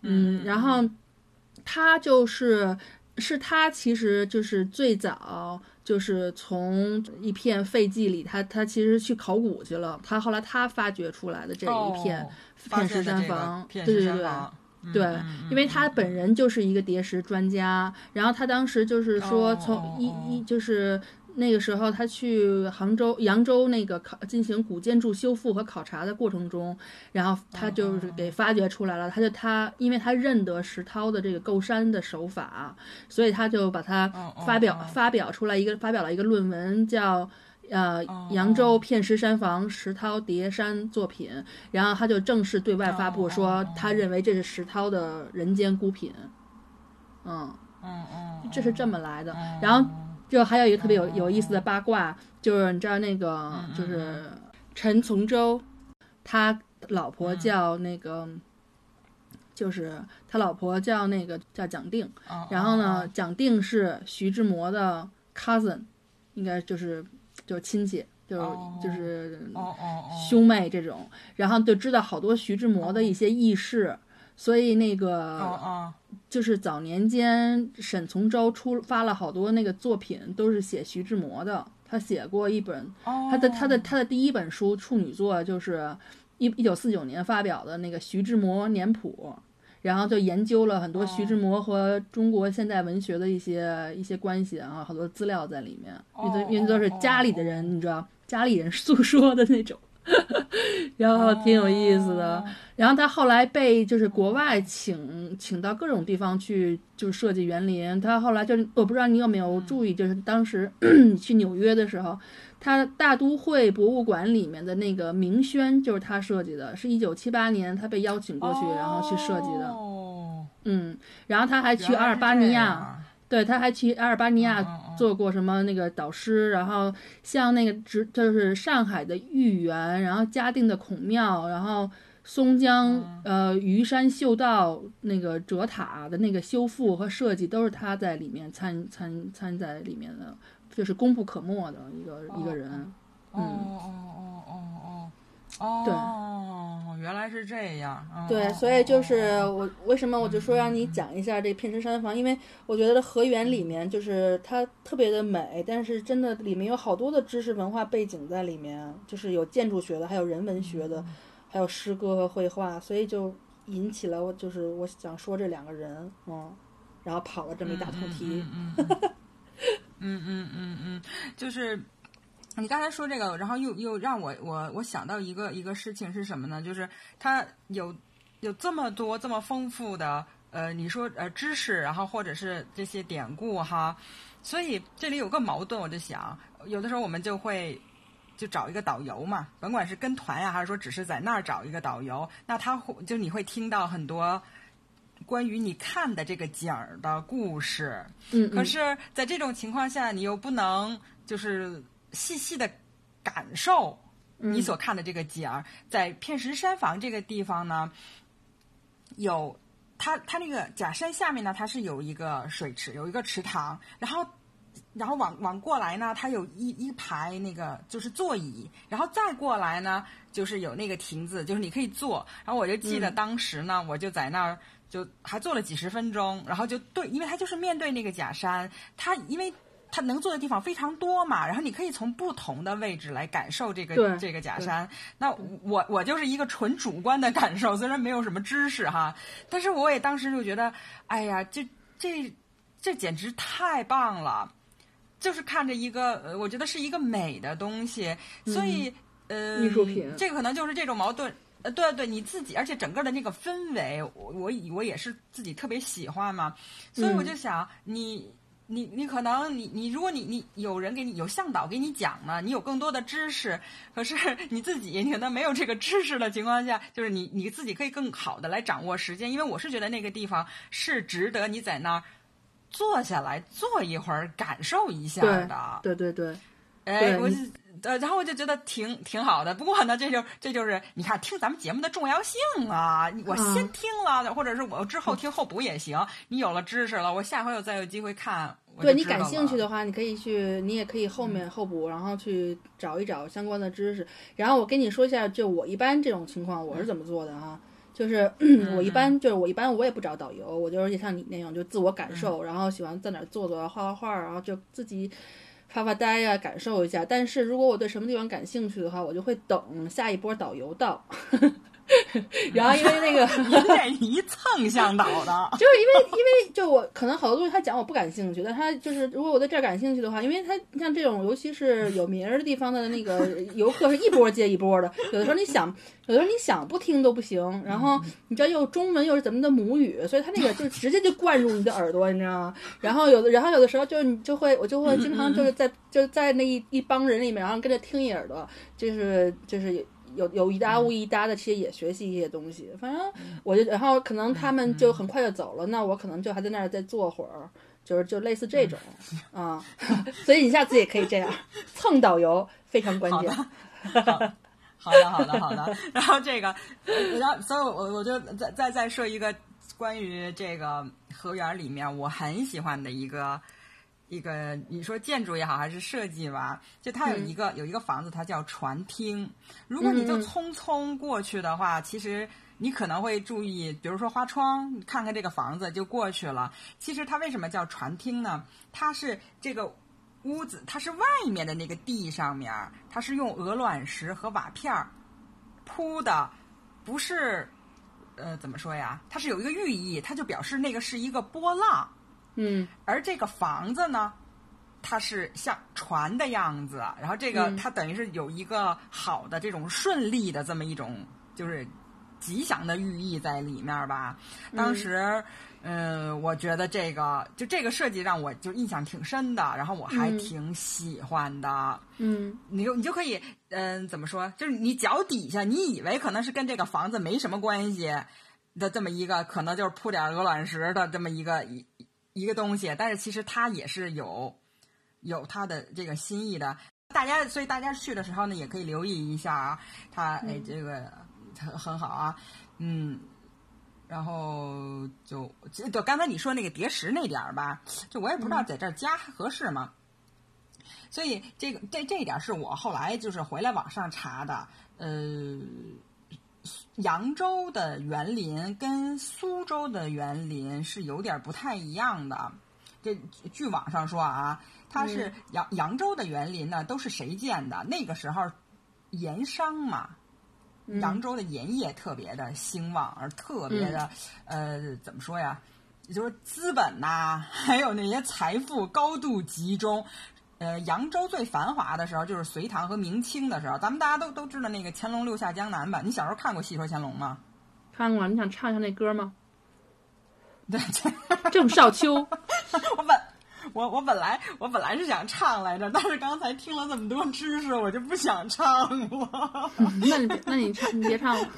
嗯，然后他就是是他其实就是最早就是从一片废迹里，他他其实去考古去了，他后来他发掘出来的这一片哦片石现的这个山房，对对对。对因为他本人就是一个叠石专家，然后他当时就是说哦从一一就是那个时候他去杭州、扬州那个考进行古建筑修复和考察的过程中，然后他就是给发掘出来了，他就他因为他认得石涛的这个构山的手法，所以他就把它发表哦。发表出来一个发表了一个论文叫。呃，哦扬州片石山房石涛叠山作品，然后他就正式对外发布哦说哦，他认为这是石涛的人间孤品，嗯，嗯嗯，这是这么来的。哦然后就还有一个特别有有意思的八卦，就是你知道那个嗯就是陈从周，他老婆嗯。叫那个，就是他老婆叫那个叫蒋定，哦然后呢，蒋定是徐志摩的 cousin，应该就是就是亲戚，就是、哦就是兄妹这种，然后就知道好多徐志摩的一些轶事，所以那个就是早年间沈从周出发了好多那个作品，都是写徐志摩的。他写过一本，哦，他的他的他的第一本书处女作就是一一九四九年发表的那个《徐志摩年谱》，然后就研究了很多徐志摩和中国现代文学的一些一些关系啊，好多资料在里面，因为都因为都是家里的人，你知道，家里人诉说的那种。然后挺有意思的，然后他后来被就是国外请请到各种地方去，就是设计园林。他后来就我不知道你有没有注意，就是当时 去纽约的时候，他大都会博物馆里面的那个明轩就是他设计的，是一九七八年他被邀请过去，然后去设计的。哦，嗯，然后他还去阿尔巴尼亚。对，他还去阿尔巴尼亚做过什么那个导师，然后像那个直就是上海的豫园，然后嘉定的孔庙，然后松江、嗯。呃虞山秀道那个折塔的那个修复和设计，都是他在里面参参参在里面的，就是功不可没的一个、一个人。哦哦哦哦哦哦，哦，原来是这样。哦。对，哦所以就是哦我为什么我就说让你讲一下这片石山房，因为我觉得河源里面就是它特别的美，但是真的里面有好多的知识文化背景在里面，就是有建筑学的，还有人文学的，还有诗歌和绘画，所以就引起了我就是我想说这两个人，嗯，然后跑了这么一大通题，嗯嗯嗯嗯嗯嗯嗯，就是你刚才说这个，然后又又让我我我想到一个一个事情是什么呢？就是他有有这么多这么丰富的呃，你说呃知识，然后或者是这些典故哈，所以这里有个矛盾，我就想，有的时候我们就会就找一个导游嘛，甭管是跟团呀，还是说只是在那儿找一个导游，那他会就你会听到很多关于你看的这个景儿的故事，嗯，可是在这种情况下，你又不能就是细细的感受。你所看的这个景儿，在片石山房这个地方呢，有它它那个假山下面呢，它是有一个水池，有一个池塘，然后然后往往过来呢，它有一一排那个就是座椅，然后再过来呢，就是有那个亭子，就是你可以坐。然后我就记得当时呢，我就在那儿就还坐了几十分钟，然后就对，因为它就是面对那个假山，它因为。它能坐的地方非常多嘛，然后你可以从不同的位置来感受这个这个假山。那我我就是一个纯主观的感受，虽然没有什么知识哈，但是我也当时就觉得，哎呀，这这这简直太棒了！就是看着一个，呃，我觉得是一个美的东西，所以呃，艺术品，这个可能就是这种矛盾。呃，对对，你自己，而且整个的那个氛围，我我我也是自己特别喜欢嘛，所以我就想你。你你可能你你如果你你有人给你有向导给你讲呢，你有更多的知识，可是 你自己你可能没有这个知识的情况下，就是你你自己可以更好的来掌握时间，因为我是觉得那个地方是值得你在那儿坐下来坐一会儿感受一下的。对对对，哎，我就。呃，然后我就觉得挺挺好的。不过呢，这就这就是你看听咱们节目的重要性啊！我先听了，或者是我之后听后补也行。你有了知识了，我下回有再有机会看。对你感兴趣的话，你可以去，你也可以后面后补，然后去找一找相关的知识。然后我跟你说一下，就我一般这种情况我是怎么做的啊，就是 我一般就是我一般我也不找导游，我就是像你那样就自我感受，然后喜欢在哪坐坐画画画，然后就自己。发发呆呀，感受一下。但是如果我对什么地方感兴趣的话，我就会等下一波导游到。然后因为那个 一蹭向导的，就是因为因为就我可能好多东西他讲我不感兴趣，但他就是如果我在这儿感兴趣的话，因为他像这种尤其是有名儿的地方的那个游客是一波接一波的，有的时候你想有的时候你想不听都不行。然后你知道又中文又是咱们的母语，所以他那个就直接就灌入你的耳朵，你知道吗？然后有的然后有的时候就是你就会我就会经常就是在就在那一一帮人里面，然后跟着听一耳朵，就是就是。有有一搭无一搭的，其实也学习一些东西。反正我就，然后可能他们就很快就走了，那我可能就还在那儿再坐会儿，就是就类似这种啊。所以你下次也可以这样蹭导游，非常关键。好的，好的，好的。然后这个，然后所以，我我就再再再说一个关于这个河源里面我很喜欢的一个。一个你说建筑也好还是设计吧，就它有一个有一个房子，它叫船厅。如果你就匆匆过去的话，其实你可能会注意，比如说花窗，看看这个房子就过去了。其实它为什么叫船厅呢？它是这个屋子，它是外面的那个地上面，它是用鹅卵石和瓦片铺的，不是呃怎么说呀？它是有一个寓意，它就表示那个是一个波浪。嗯，而这个房子呢，它是像船的样子，然后这个它等于是有一个好的这种顺利的这么一种就是吉祥的寓意在里面吧。当时，嗯，我觉得这个就这个设计让我就印象挺深的，然后我还挺喜欢的。嗯，你就你就可以，嗯，怎么说？就是你脚底下，你以为可能是跟这个房子没什么关系的这么一个，可能就是铺点鹅卵石的这么一个一。一个东西，但是其实它也是有有它的这个心意的。大家，所以大家去的时候呢，也可以留意一下啊。它哎，这个很很好啊，嗯。然后就就刚才你说那个叠石那点儿吧，就我也不知道在这儿加合适吗？所以这个这这一点是我后来就是回来网上查的，呃。扬州的园林跟苏州的园林是有点不太一样的。这据网上说啊，它是扬扬州的园林呢，都是谁建的？那个时候盐商嘛，扬州的盐业特别的兴旺，而特别的呃，怎么说呀？也就是资本呐，还有那些财富高度集中。呃，扬州最繁华的时候就是隋唐和明清的时候，咱们大家都都知道那个乾隆六下江南吧？你小时候看过《戏说乾隆》吗？看过，你想唱一下那歌吗？对，郑少秋，我本我我本来我本来是想唱来着，但是刚才听了这么多知识，我就不想唱了。那你那你唱，你别唱了，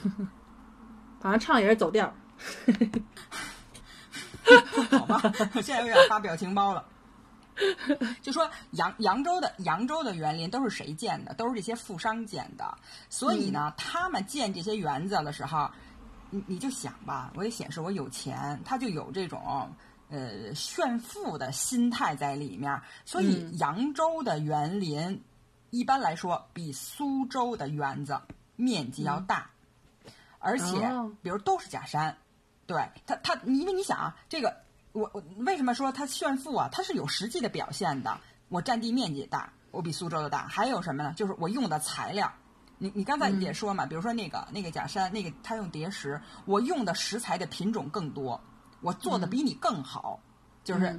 反正唱也是走调。好吧，现在有点发表情包了。就说扬扬州的扬州的园林都是谁建的？都是这些富商建的。所以呢，他们建这些园子的时候，你你就想吧，我也显示我有钱，他就有这种呃炫富的心态在里面。所以扬州的园林一般来说比苏州的园子面积要大，而且比如都是假山。对他，他因为你想啊，这个我我为什么说它炫富啊？它是有实际的表现的。我占地面积大，我比苏州的大。还有什么呢？就是我用的材料，你你刚才也说嘛，比如说那个那个假山，那个他用叠石，我用的石材的品种更多，我做的比你更好，就是。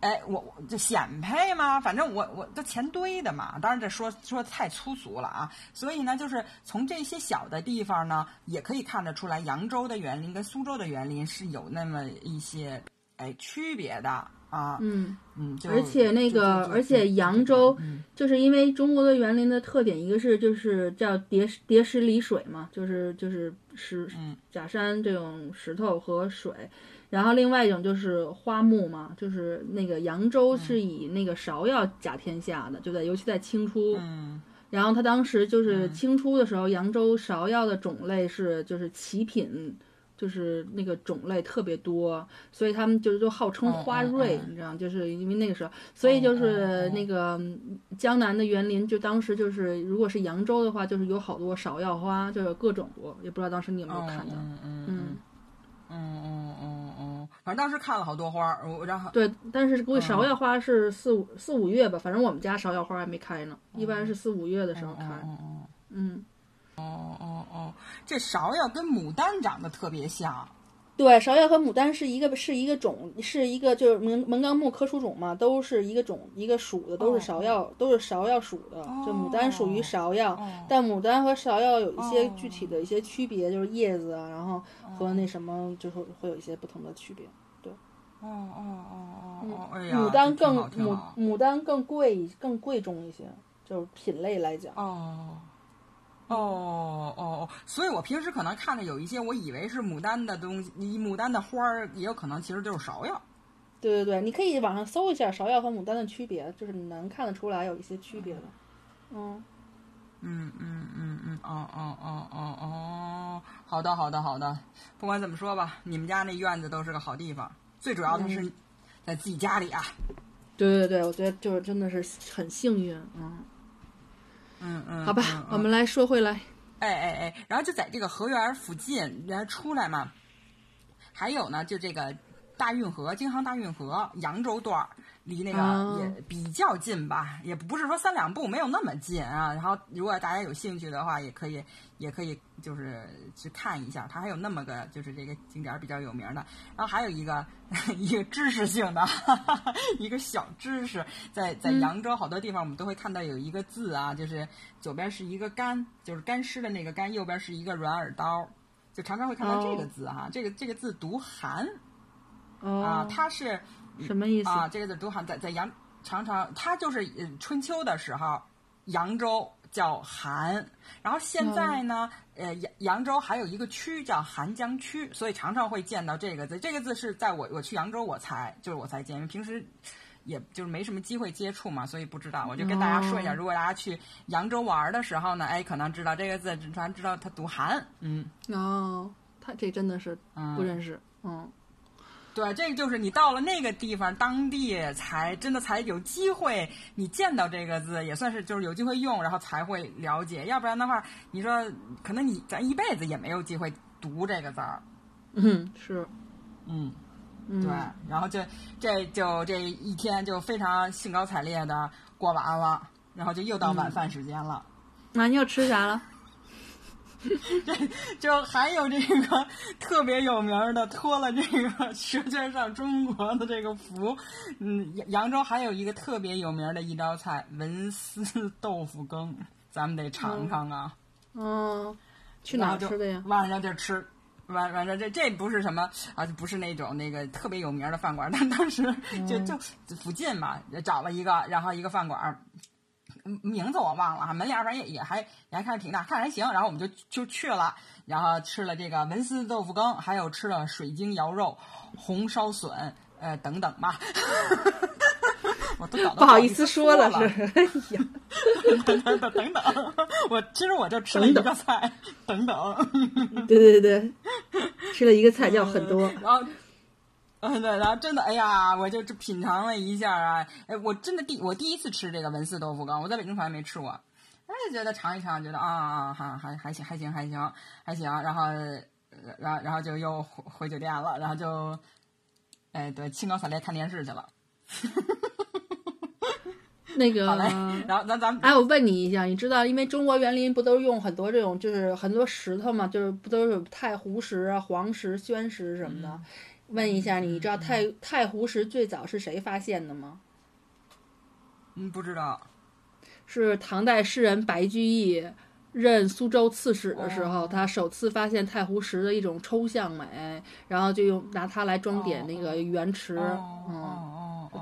哎，我我这显配嘛？反正我我这钱堆的嘛。当然这说说太粗俗了啊。所以呢，就是从这些小的地方呢，也可以看得出来，扬州的园林跟苏州的园林是有那么一些哎区别的啊。嗯嗯，而且那个，而且扬州就是因为中国的园林的特点，一个是就是叫叠叠石离水嘛，就是就是石假山这种石头和水。然后另外一种就是花木嘛，就是那个扬州是以那个芍药甲天下的，就在尤其在清初。嗯。然后他当时就是清初的时候，扬州芍药的种类是就是奇品，就是那个种类特别多，所以他们就是都号称花瑞，你知道，就是因为那个时候，所以就是那个江南的园林，就当时就是如果是扬州的话，就是有好多芍药花，就有各种多，也不知道当时你有没有看到。嗯嗯嗯。嗯。嗯嗯嗯，反正当时看了好多花儿，我然后对，但是估计芍药花是四五四五月吧，反正我们家芍药花还没开呢，一般是四五月的时候开。嗯，哦哦哦，这芍药跟牡丹长得特别像。对，芍药和牡丹是一个是一个种，是一个就是门门纲目科属种嘛，都是一个种一个属的，都是芍药，都是芍药属的。就牡丹属于芍药，但牡丹和芍药有一些具体的一些区别，就是叶子啊，然后和那什么就是会有一些不同的区别。对，哦哦哦哦哦，牡丹更牡牡丹更贵更贵重一些，就是品类来讲。哦。哦哦，所以我平时可能看着有一些我以为是牡丹的东西，你牡丹的花儿也有可能其实就是芍药。对对对，你可以网上搜一下芍药和牡丹的区别，就是你能看得出来有一些区别的。嗯嗯嗯嗯嗯，哦哦哦哦哦，好的好的好的，不管怎么说吧，你们家那院子都是个好地方，最主要的是在自己家里啊。对对对，我觉得就是真的是很幸运，嗯。嗯嗯，好吧，我们来说回来。哎哎哎，然后就在这个河源附近，然后出来嘛。还有呢，就这个大运河，京杭大运河扬州段儿。离那个也比较近吧，也不是说三两步，没有那么近啊。然后如果大家有兴趣的话，也可以，也可以就是去看一下。它还有那么个就是这个景点比较有名的。然后还有一个 一个知识性的 一个小知识，在在扬州好多地方我们都会看到有一个字啊，就是左边是一个干，就是干尸的那个干，右边是一个软耳刀，就常常会看到这个字哈。这个这个字读寒啊，它是。什么意思啊？这个字读寒，在在扬常常，它就是春秋的时候，扬州叫寒，然后现在呢，呃，扬扬州还有一个区叫寒江区，所以常常会见到这个字。这个字是在我我去扬州我才就是我才见，因为平时也就是没什么机会接触嘛，所以不知道。我就跟大家说一下，如果大家去扬州玩的时候呢，哎，可能知道这个字，咱知道它读寒。嗯，哦，他这真的是不认识，嗯。对，这个就是你到了那个地方，当地才真的才有机会，你见到这个字也算是就是有机会用，然后才会了解。要不然的话，你说可能你咱一辈子也没有机会读这个字儿。嗯，是，嗯，对，然后就这就这一天就非常兴高采烈的过完了，然后就又到晚饭时间了。那你又吃啥了？这 就还有这个特别有名的，托了这个《舌尖上中国》的这个福。嗯，扬扬州还有一个特别有名的一道菜——文思豆腐羹，咱们得尝尝啊。嗯，去哪吃的呀？晚上就吃，完完了，这这不是什么啊，不是那种那个特别有名的饭馆，但当时就就附近嘛，找了一个，然后一个饭馆，嗯名字我忘了哈，门脸儿反正也也还也还看着挺大，看着还行，然后我们就就去了，然后吃了这个文思豆腐羹，还有吃了水晶肴肉、红烧笋，呃等等吧。我都搞得不好意思说了，是，哎呀，等等等等等，我其实我就吃了一个菜，等等。对对对，吃了一个菜叫很多。然后，嗯对，然后真的，哎呀，我就品尝了一下啊，哎，我真的第我第一次吃这个文四豆腐羹，我在北京从来没吃过，哎，觉得尝一尝，觉得啊啊还还还行还行还行还行，然后，然后然后就又回回酒店了，然后就，哎，对，兴高采烈看电视去了。那个，好嘞然后咱咱们，哎，我问你一下，你知道，因为中国园林不都用很多这种，就是很多石头嘛，就是不都是太湖石啊、黄石、宣石什么的？问一下，你知道太太湖石最早是谁发现的吗？嗯，不知道。是唐代诗人白居易任苏州刺史的时候，他首次发现太湖石的一种抽象美，然后就用拿它来装点那个园池，哦嗯。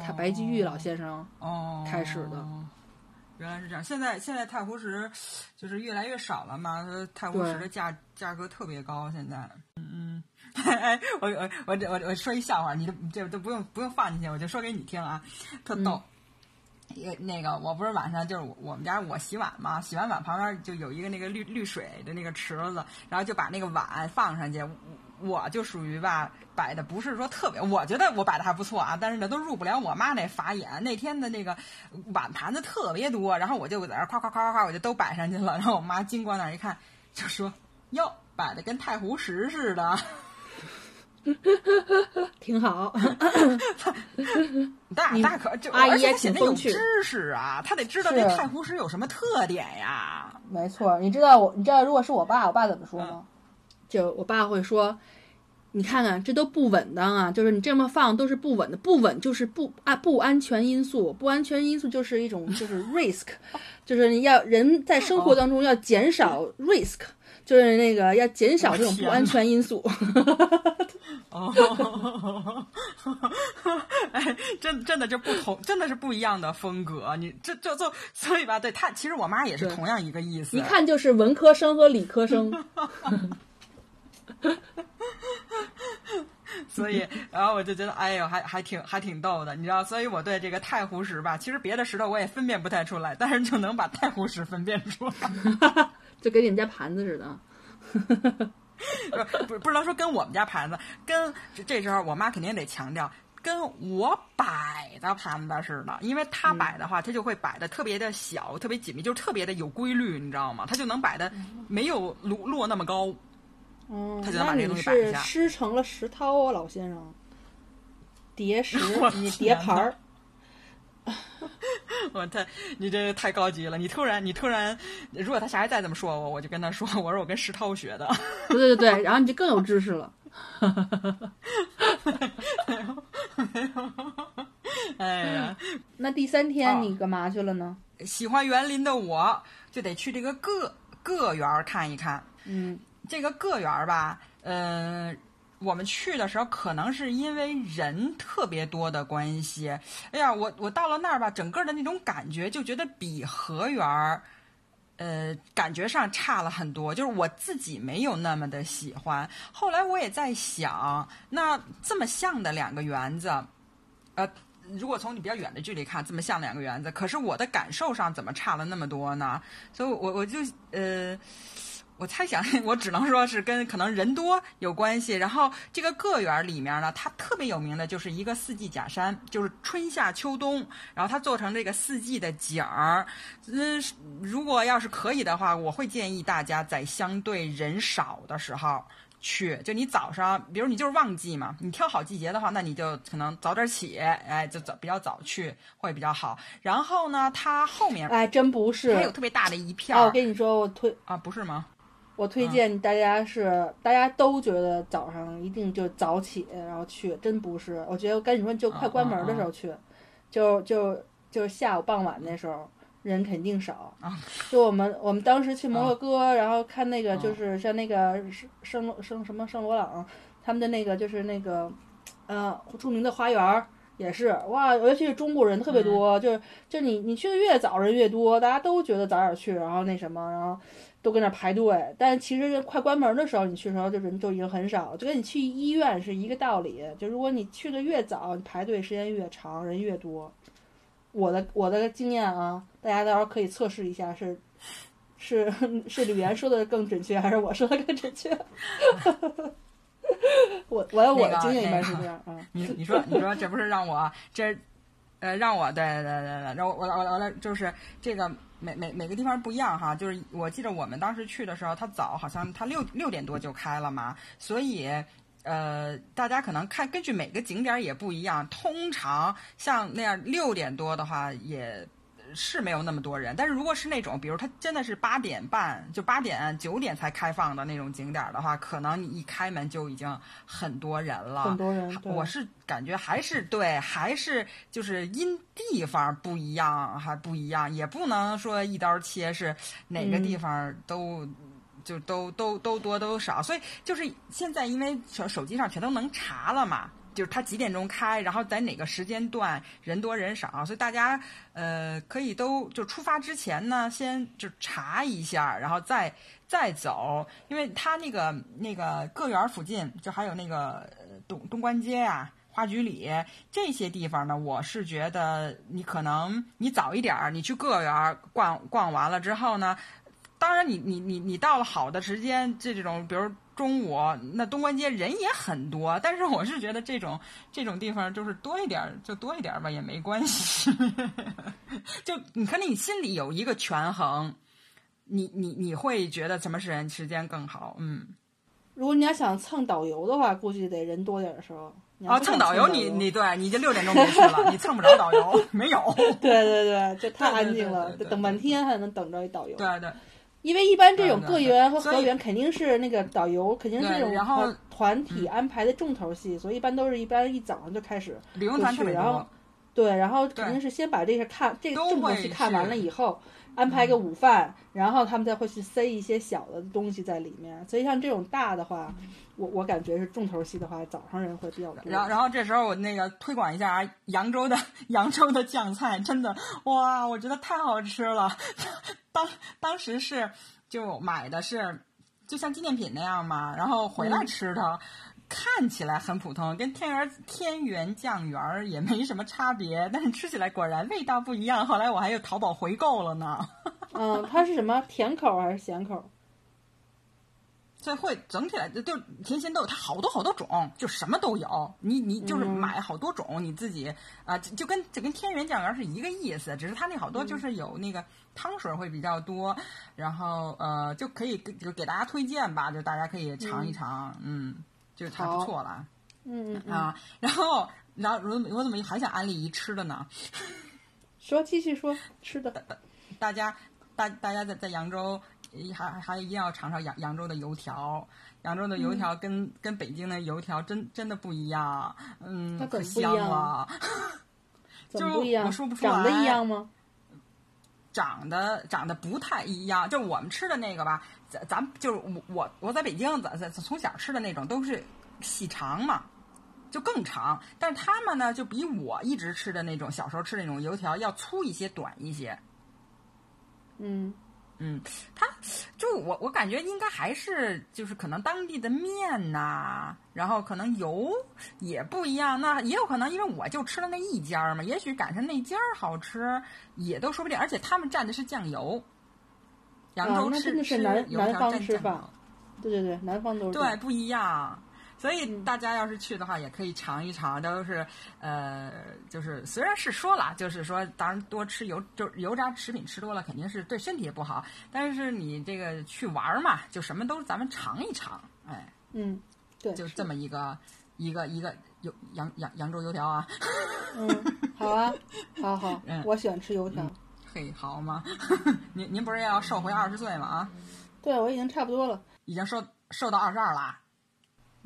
他白居易老先生哦开始的，原来是这样。现在现在太湖石就是越来越少了嘛，太湖石的价价格特别高。现在，嗯嗯，哎，我我我我我说一笑话，你都这都不用不用放进去，我就说给你听啊，特逗。一个那个，我不是晚上就是我们家我洗碗嘛，洗完碗旁边就有一个那个滤滤水的那个池子，然后就把那个碗放上去。我就属于吧，摆的不是说特别，我觉得我摆的还不错啊，但是呢都入不了我妈那法眼。那天的那个碗盘子特别多，然后我就在那夸夸夸夸夸，我就都摆上去了。然后我妈经过那儿一看，就说：“哟，摆的跟太湖石似的。” 挺好。大大可就阿姨也挺有知识啊，他得知道这太湖石有什么特点呀。没错，你知道我，你知道如果是我爸，我爸怎么说吗？就我爸会说，你看看这都不稳当啊！就是你这么放都是不稳的，不稳就是不安不安全因素，不安全因素就是一种就是 risk，就是你要人在生活当中要减少 risk，就是那个要减少这种不安全因素。哦，哎，真真的就不同，真的是不一样的风格。你这这就所以吧，对他其实我妈也是同样一个意思，一看就是文科生和理科生。所以，然后我就觉得，哎呦，还还挺还挺逗的，你知道？所以我对这个太湖石吧，其实别的石头我也分辨不太出来，但是就能把太湖石分辨出来，就跟你们家盘子似的。不不不能说跟我们家盘子，跟这时候我妈肯定得强调，跟我摆的盘子似的，因为她摆的话，她就会摆的特别的小，特别紧密，就特别的有规律，你知道吗？她就能摆的没有落落那么高。嗯，他就能把这东西摆下。师成了石涛啊，老先生。叠石，你叠盘儿。我太，你这太高级了！你突然，你突然，如果他下回再这么说我，我就跟他说，我说我跟石涛学的。对对对，然后你就更有知识了。哎呀，那第三天你干嘛去了呢？喜欢园林的我就得去这个个个园看一看。嗯。这个个园儿吧，嗯，我们去的时候可能是因为人特别多的关系。哎呀，我我到了那儿吧，整个的那种感觉就觉得比河园儿，呃，感觉上差了很多。就是我自己没有那么的喜欢。后来我也在想，那这么像的两个园子，呃，如果从你比较远的距离看，这么像两个园子，可是我的感受上怎么差了那么多呢？所以，我我就呃。我猜想，我只能说是跟可能人多有关系。然后这个个园里面呢，它特别有名的就是一个四季假山，就是春夏秋冬，然后它做成这个四季的景儿。嗯，如果要是可以的话，我会建议大家在相对人少的时候去。就你早上，比如你就是旺季嘛，你挑好季节的话，那你就可能早点起，哎，就早比较早去会比较好。然后呢，它后面哎，真不是，它有特别大的一片。我跟你说，我推啊，不是吗？我推荐大家是，大家都觉得早上一定就早起，然后去，真不是。我觉得我跟你说，就快关门的时候去，就就就下午傍晚那时候，人肯定少啊。就我们我们当时去摩洛哥，啊然后看那个就是像那个圣圣圣什么圣罗朗他们的那个就是那个呃著名的花园儿。也是哇，尤其是中国人特别多，就是就你你去的越早人越多，大家都觉得早点去，然后那什么，然后都跟那排队。但其实快关门的时候，你去的时候就人就已经很少，就跟你去医院是一个道理。就如果你去的越早，你排队时间越长，人越多。我的我的经验啊，大家到时候可以测试一下，是是是吕岩说的更准确，还是我说的更准确？我我我的经验一般是这样啊。你你说你说这不是让我这呃让我对对对对，然后我我我来就是这个每每每个地方不一样哈，就是我记得我们当时去的时候，它早好像它六六点多就开了嘛，所以呃大家可能看根据每个景点也不一样，通常像那样六点多的话也。是没有那么多人，但是如果是那种，比如它真的是八点半，就八点九点才开放的那种景点的话，可能你一开门就已经很多人了。很多人，我是感觉还是对，还是就是因地方不一样，还不一样，也不能说一刀切是哪个地方都、嗯、就都都都多都少，所以就是现在因为手手机上全都能查了嘛。就是它几点钟开，然后在哪个时间段人多人少，所以大家呃可以都就出发之前呢，先就查一下，然后再再走，因为它那个那个个园附近就还有那个东东关街啊、花菊里这些地方呢，我是觉得你可能你早一点，你去个园逛逛完了之后呢，当然你你你你到了好的时间，这这种比如。中午那东关街人也很多，但是我是觉得这种这种地方就是多一点就多一点吧，也没关系。就你看，你心里有一个权衡，你你你会觉得什么时间时间更好？嗯，如果你要想蹭导游的话，估计得人多点的时候。啊，蹭导游你你对，你就六点钟别去了，你蹭不着导游，没有。对对对，就太安静了，等半天还能等着一导游。对对。因为一般这种个园和所以河园肯定是那个导游，肯定是这种然后团团体安排的重头戏，所以一般都是一般一早上就开始旅游团特别然后，对，然后肯定是先把这个看这个重头戏看完了以后，安排个午饭，然后他们再会去塞一些小的东西在里面。所以像这种大的话，我我感觉是重头戏的话，早上人会比较多。然后，然后这时候我那个推广一下啊，扬州的 扬州的酱菜，真的哇，我觉得太好吃了。当当时是就买的是就像纪念品那样嘛，然后回来嗯吃它。看起来很普通，跟天元天元酱园儿也没什么差别，但是吃起来果然味道不一样。后来我还有淘宝回购了呢。嗯，它是什么甜口还是咸口？所以会整体来就就甜咸都有，它好多好多种，就什么都有。你你就是嗯买好多种，你自己啊、就就跟就跟天元酱园是一个意思，只是它那好多嗯就是有那个汤水会比较多，然后呃就可以给就给大家推荐吧，就大家可以尝一尝，嗯，就还不错了嗯啊。然后然后我我怎么还想安利一吃的呢？说继续说吃的。大家大大家在在扬州还还一定要尝尝扬扬州的油条，扬州的油条嗯跟、跟北京的油条真真的不一样，嗯，可香了，怎么不一样？我说不出长得来一样吗？长得长得不太一样。就我们吃的那个吧，咱咱就是我我我在北京，咱咱从小吃的那种都是细长嘛。就更长，但是他们呢，就比我一直吃的那种小时候吃的那种油条要粗一些、短一些。嗯，嗯，它就我我感觉应该还是就是可能当地的面呐、然后可能油也不一样，那也有可能因为我就吃了那一家儿嘛，也许赶上那家儿好吃，也都说不定。而且他们蘸的是酱油，扬州吃、的是吃南南方吃法，对对对，南方都是对，不一样。所以嗯大家要是去的话，也可以尝一尝，都是呃，就是虽然是说了，就是说，当然多吃油就是油炸食品吃多了，肯定是对身体也不好。但是你这个去玩儿嘛，就什么都咱们尝一尝，哎，嗯，对，就是这么一个一个一个油扬扬扬州油条啊，嗯，好啊，好好 嗯，我喜欢吃油条。嘿，好吗？您您不是要瘦回二十岁吗？啊，对，我已经差不多了，已经瘦瘦到二十二啦。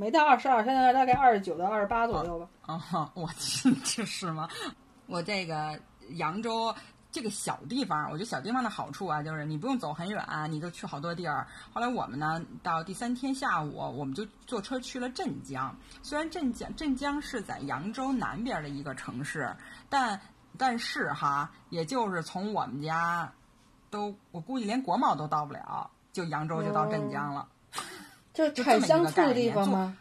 没到二十二，现在大概二十九到二十八左右吧。哦，我去，这是吗？我这个扬州这个小地方，我觉得小地方的好处啊，就是你不用走很远，你就去好多地儿。后来我们呢，到第三天下午，我们就坐车去了镇江。虽然镇江镇江是在扬州南边的一个城市，但但是哈，也就是从我们家，都我估计连国贸都到不了，就扬州就到镇江了。就产香醋的地方吗？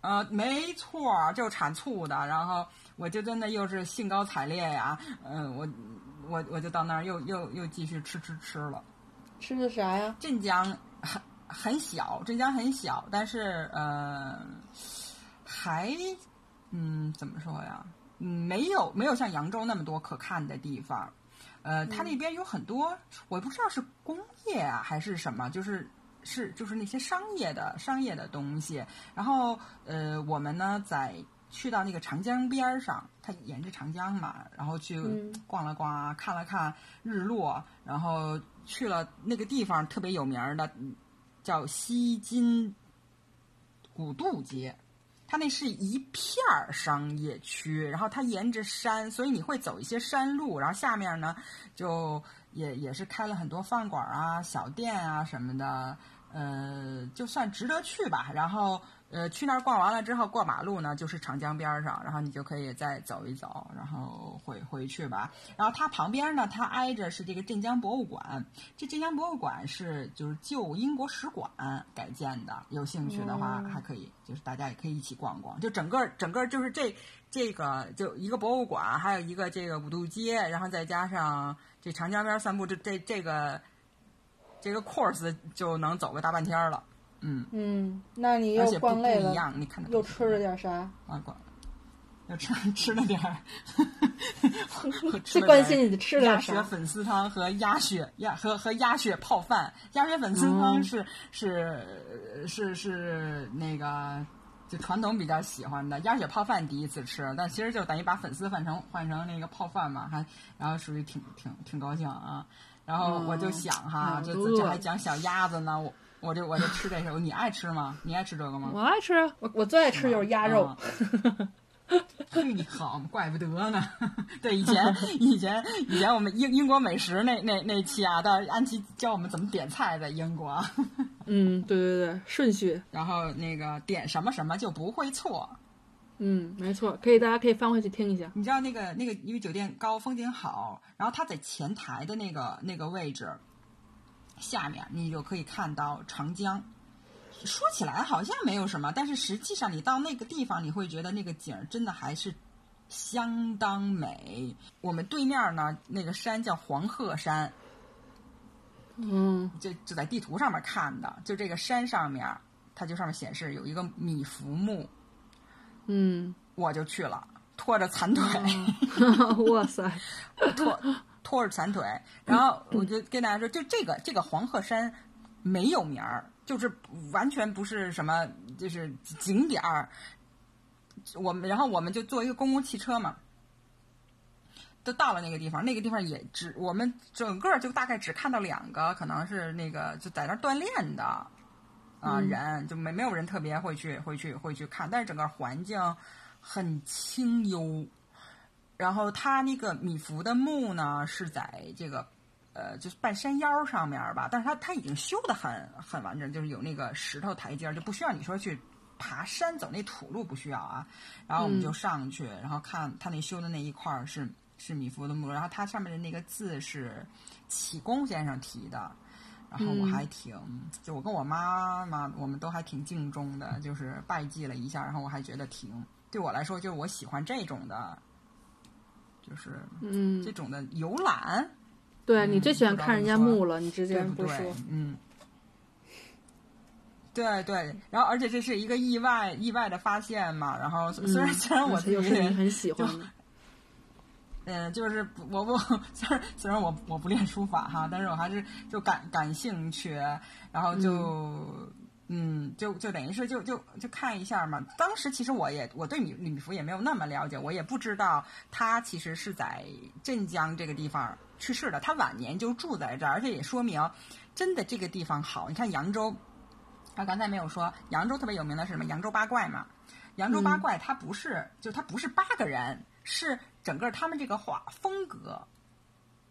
呃，没错，就产醋的。然后我就真的又是兴高采烈呀，嗯，我我我就到那儿又又又继续吃吃吃了。吃的啥呀？镇江很很小，镇江很小，但是呃，还嗯怎么说呀？嗯，没有没有像扬州那么多可看的地方。呃，它那边有很多，我不知道是工业啊还是什么，就是。是，就是那些商业的商业的东西。然后，呃，我们呢，在去到那个长江边上，它沿着长江嘛，然后去逛了逛，看了看日落，然后去了那个地方特别有名的，叫西津古渡街。它那是一片儿商业区，然后它沿着山，所以你会走一些山路，然后下面呢，就也也是开了很多饭馆啊、小店啊什么的。呃，就算值得去吧。然后，呃，去那儿逛完了之后，过马路呢，就是长江边上，然后你就可以再走一走，然后回回去吧。然后它旁边呢，它挨着是这个镇江博物馆。这镇江博物馆是就是旧英国使馆改建的。有兴趣的话，还可以，就是大家也可以一起逛逛。就整个整个就是这这个就一个博物馆，还有一个这个五渡街，然后再加上这长江边散步，这这这个。这个 course 就能走个大半天了，嗯嗯，那你又逛累了，你看又吃了点啥？啊，逛，又吃 吃了点儿，最关心你的吃了鸭血粉丝汤和鸭血鸭和和鸭血泡饭。鸭血粉丝汤是是是是那个就传统比较喜欢的。鸭血泡饭第一次吃，但其实就等于把粉丝换成换成那个泡饭嘛，还然后属于挺挺挺高兴啊。然后我就想哈，这这还讲小鸭子呢，我我就我就吃这个。你爱吃吗？你爱吃这个吗？我爱吃，我我最爱吃就是鸭肉。嘿，你好，怪不得呢。对，以前以前以前我们英英国美食那那那期啊，到安琪教我们怎么点菜，在英国。嗯，对对对，顺序。然后那个点什么什么就不会错。嗯，没错，可以，大家可以翻回去听一下。你知道那个那个，因为酒店高，风景好，然后它在前台的那个那个位置下面，你就可以看到长江。说起来好像没有什么，但是实际上你到那个地方，你会觉得那个景儿真的还是相当美。我们对面呢，那个山叫黄鹤山，嗯，就就在地图上面看的，就这个山上面，它就上面显示有一个米芾墓。嗯，我就去了，拖着残腿，哇塞，拖拖着残腿，然后我就跟大家说，就这个这个黄鹤山没有名儿，就是完全不是什么，就是景点儿。我们然后我们就坐一个公共汽车嘛，都到了那个地方，那个地方也只我们整个就大概只看到两个，可能是那个就在那儿锻炼的。啊，人就没没有人特别会去会去会去看，但是整个环境很清幽。然后他那个米芾的墓呢是在这个呃，就是半山腰上面吧，但是它它已经修的很很完整，就是有那个石头台阶，就不需要你说去爬山走那土路不需要啊。然后我们就上去，然后看他那修的那一块是是米芾的墓，然后它上面的那个字是启功先生题的。然后我还挺，就我跟我妈妈，我们都还挺敬重的，就是拜祭了一下。然后我还觉得挺，对我来说，就是我喜欢这种的，就是嗯，这种的游览。对你最喜欢看人家木了，你直接不说，嗯，对对。然后而且这是一个意外意外的发现嘛。然后虽然虽然我自己很喜欢。嗯，就是我不 虽然虽然我我不练书法哈，但是我还是就感感兴趣，然后就嗯，就就等于是就就就看一下嘛。当时其实我也我对米米芾也没有那么了解，我也不知道他其实是在镇江这个地方去世的，他晚年就住在这儿，而且也说明真的这个地方好。你看扬州，他刚才没有说扬州特别有名的是什么？扬州八怪嘛。扬州八怪它不是就它不是八个人。是整个他们这个画风格、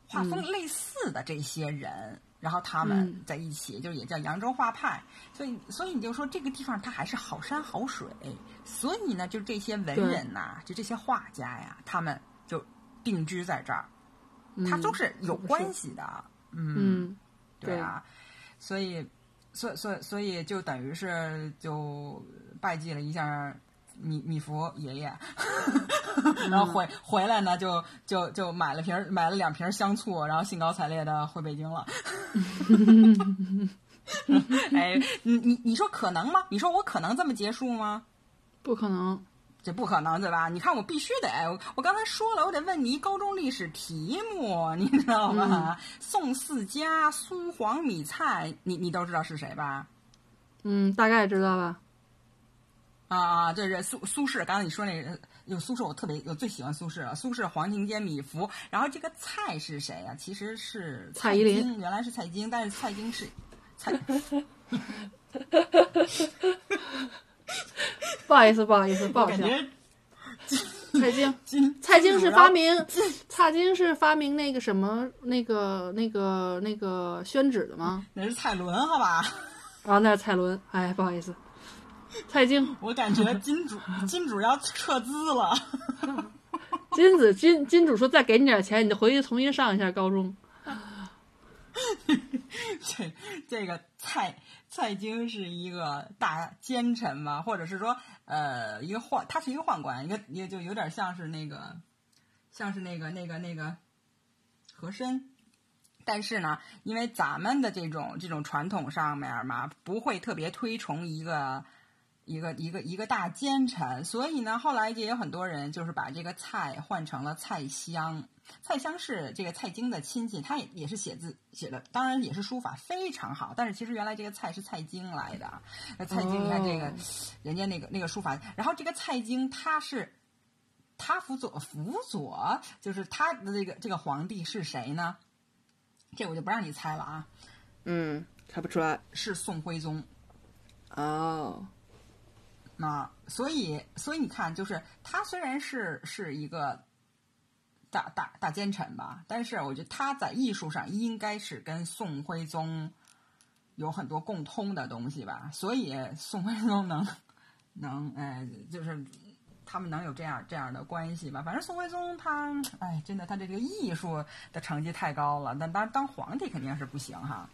画风类似的这些人，然后他们嗯在一起，就也叫扬州画派。所以，所以你就说这个地方它还是好山好水，所以呢，就这些文人呐、就这些画家呀，他们就定居在这儿，他嗯都是有关系的。嗯，嗯，对啊，所以，所所所以就等于是就拜祭了一下米米芾爷爷，然后回回来呢，就就就买了瓶买了两瓶香醋，然后兴高采烈的回北京了。哎，你你你说可能吗？你说我可能这么结束吗？不可能。这不可能，对吧？你看，我必须得，我我刚才说了，我得问你一高中历史题目，你知道吗？宋四家、苏黄米蔡，你你都知道是谁吧？嗯，大概知道吧？啊啊，这是苏苏轼，刚才你说那个有苏轼，我特别我最喜欢苏轼了。苏轼、黄庭坚、米芾，然后这个蔡是谁呀、其实是蔡依林京，原来是蔡京，但是蔡京是蔡。不好意思，不好意思，不好笑。我感觉蔡京，蔡京是发明，蔡京是发明那个什么，那个那个那个宣纸的吗？那是蔡伦，好吧？啊，那是蔡伦。哎，不好意思，蔡京，我感觉金主金主要撤资了。金子金金主说再给你点钱，你就回去重新上一下高中。这这个蔡蔡京是一个大奸臣吧，或者是说，呃，一个宦，他是一个宦官，一个也就有点像是那个，像是那个那个那个和珅。但是呢，因为咱们的这种这种传统上面嘛，不会特别推崇一个一个一个一个大奸臣，所以呢，后来也有很多人就是把这个蔡换成了蔡襄。蔡襄是这个蔡京的亲戚，他也也是写字写的，当然也是书法非常好。但是其实原来这个蔡是蔡京来的，那蔡京你看这个、哦人家那个那个书法，然后这个蔡京他是他辅佐辅佐，就是他的这个这个皇帝是谁呢？这我就不让你猜了啊，嗯，猜不出来。是宋徽宗。哦，那所以，所以你看，就是他虽然是是一个大大大奸臣吧，但是我觉得他在艺术上应该是跟宋徽宗有很多共通的东西吧。所以宋徽宗能能哎，就是他们能有这样这样的关系吧。反正宋徽宗他哎，真的他这个艺术的成绩太高了，但当当皇帝肯定是不行哈。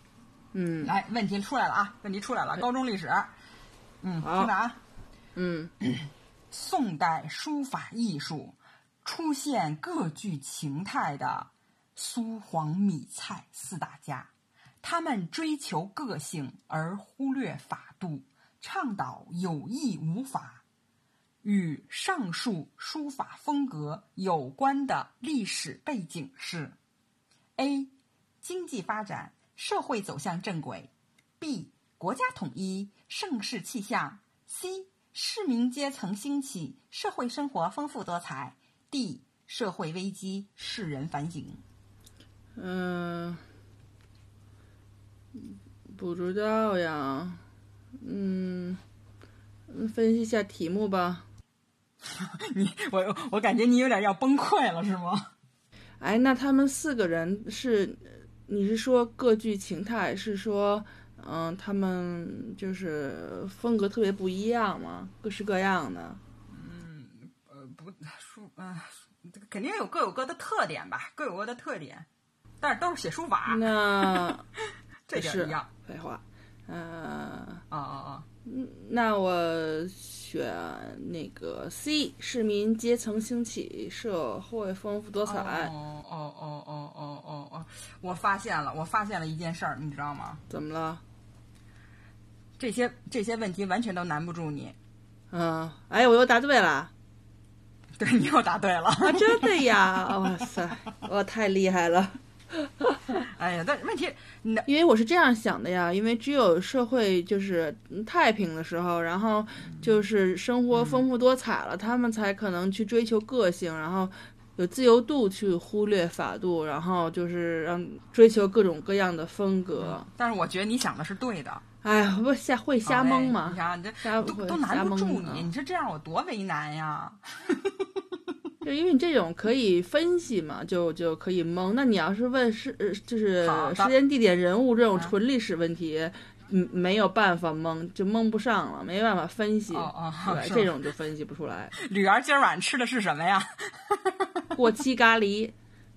嗯来，问题出来了啊！问题出来了，高中历史，嗯，听着啊。嗯 宋代书法艺术出现各具情态的苏黄米蔡四大家，他们追求个性而忽略法度，倡导有意无法。与上述书法风格有关的历史背景是：A. 经济发展，社会走向正轨；B. 国家统一，盛世气象；C. 市民阶层兴起，社会生活丰富多彩；D. 社会危机，世人反省。嗯、不知道呀。嗯，嗯分析一下题目吧。你我我感觉你有点要崩溃了，是吗？哎，那他们四个人是，你是说各具情态，是说，嗯、他们就是风格特别不一样吗？各式各样的。嗯呃，不，书，嗯、这个肯定有各有各的特点吧，各有各的特点，但是都是写书法，那 这是点一样。废话，呃，啊啊啊！那我选那个 C，市民阶层兴起，社会丰富多彩。哦哦哦哦哦哦哦！我发现了，我发现了一件事儿，你知道吗？怎么了？这些这些问题完全都难不住你。嗯，哎，我又答对了。对你又答对了。啊，真的呀！哇塞，我太厉害了。哎呀，但问题，你的因为我是这样想的呀，因为只有社会就是嗯太平的时候，然后就是生活丰富多彩了，他们才可能去追求个性，然后有自由度去忽略法度，然后就是让追求各种各样的风格。但是我觉得你想的是对的。哎呀，不瞎会瞎蒙好嘞嘛你，看这都都难不住啊你，你说这样我多为难呀！就因为你这种可以分析嘛，就就可以蒙。那你要是问是呃就是时间、地点、人物这种嗯纯历史问题，嗯，没有办法蒙，就蒙不上了，没办法分析。哦哦对，这种就分析不出来。吕儿今儿晚上吃的是什么呀？过期咖喱，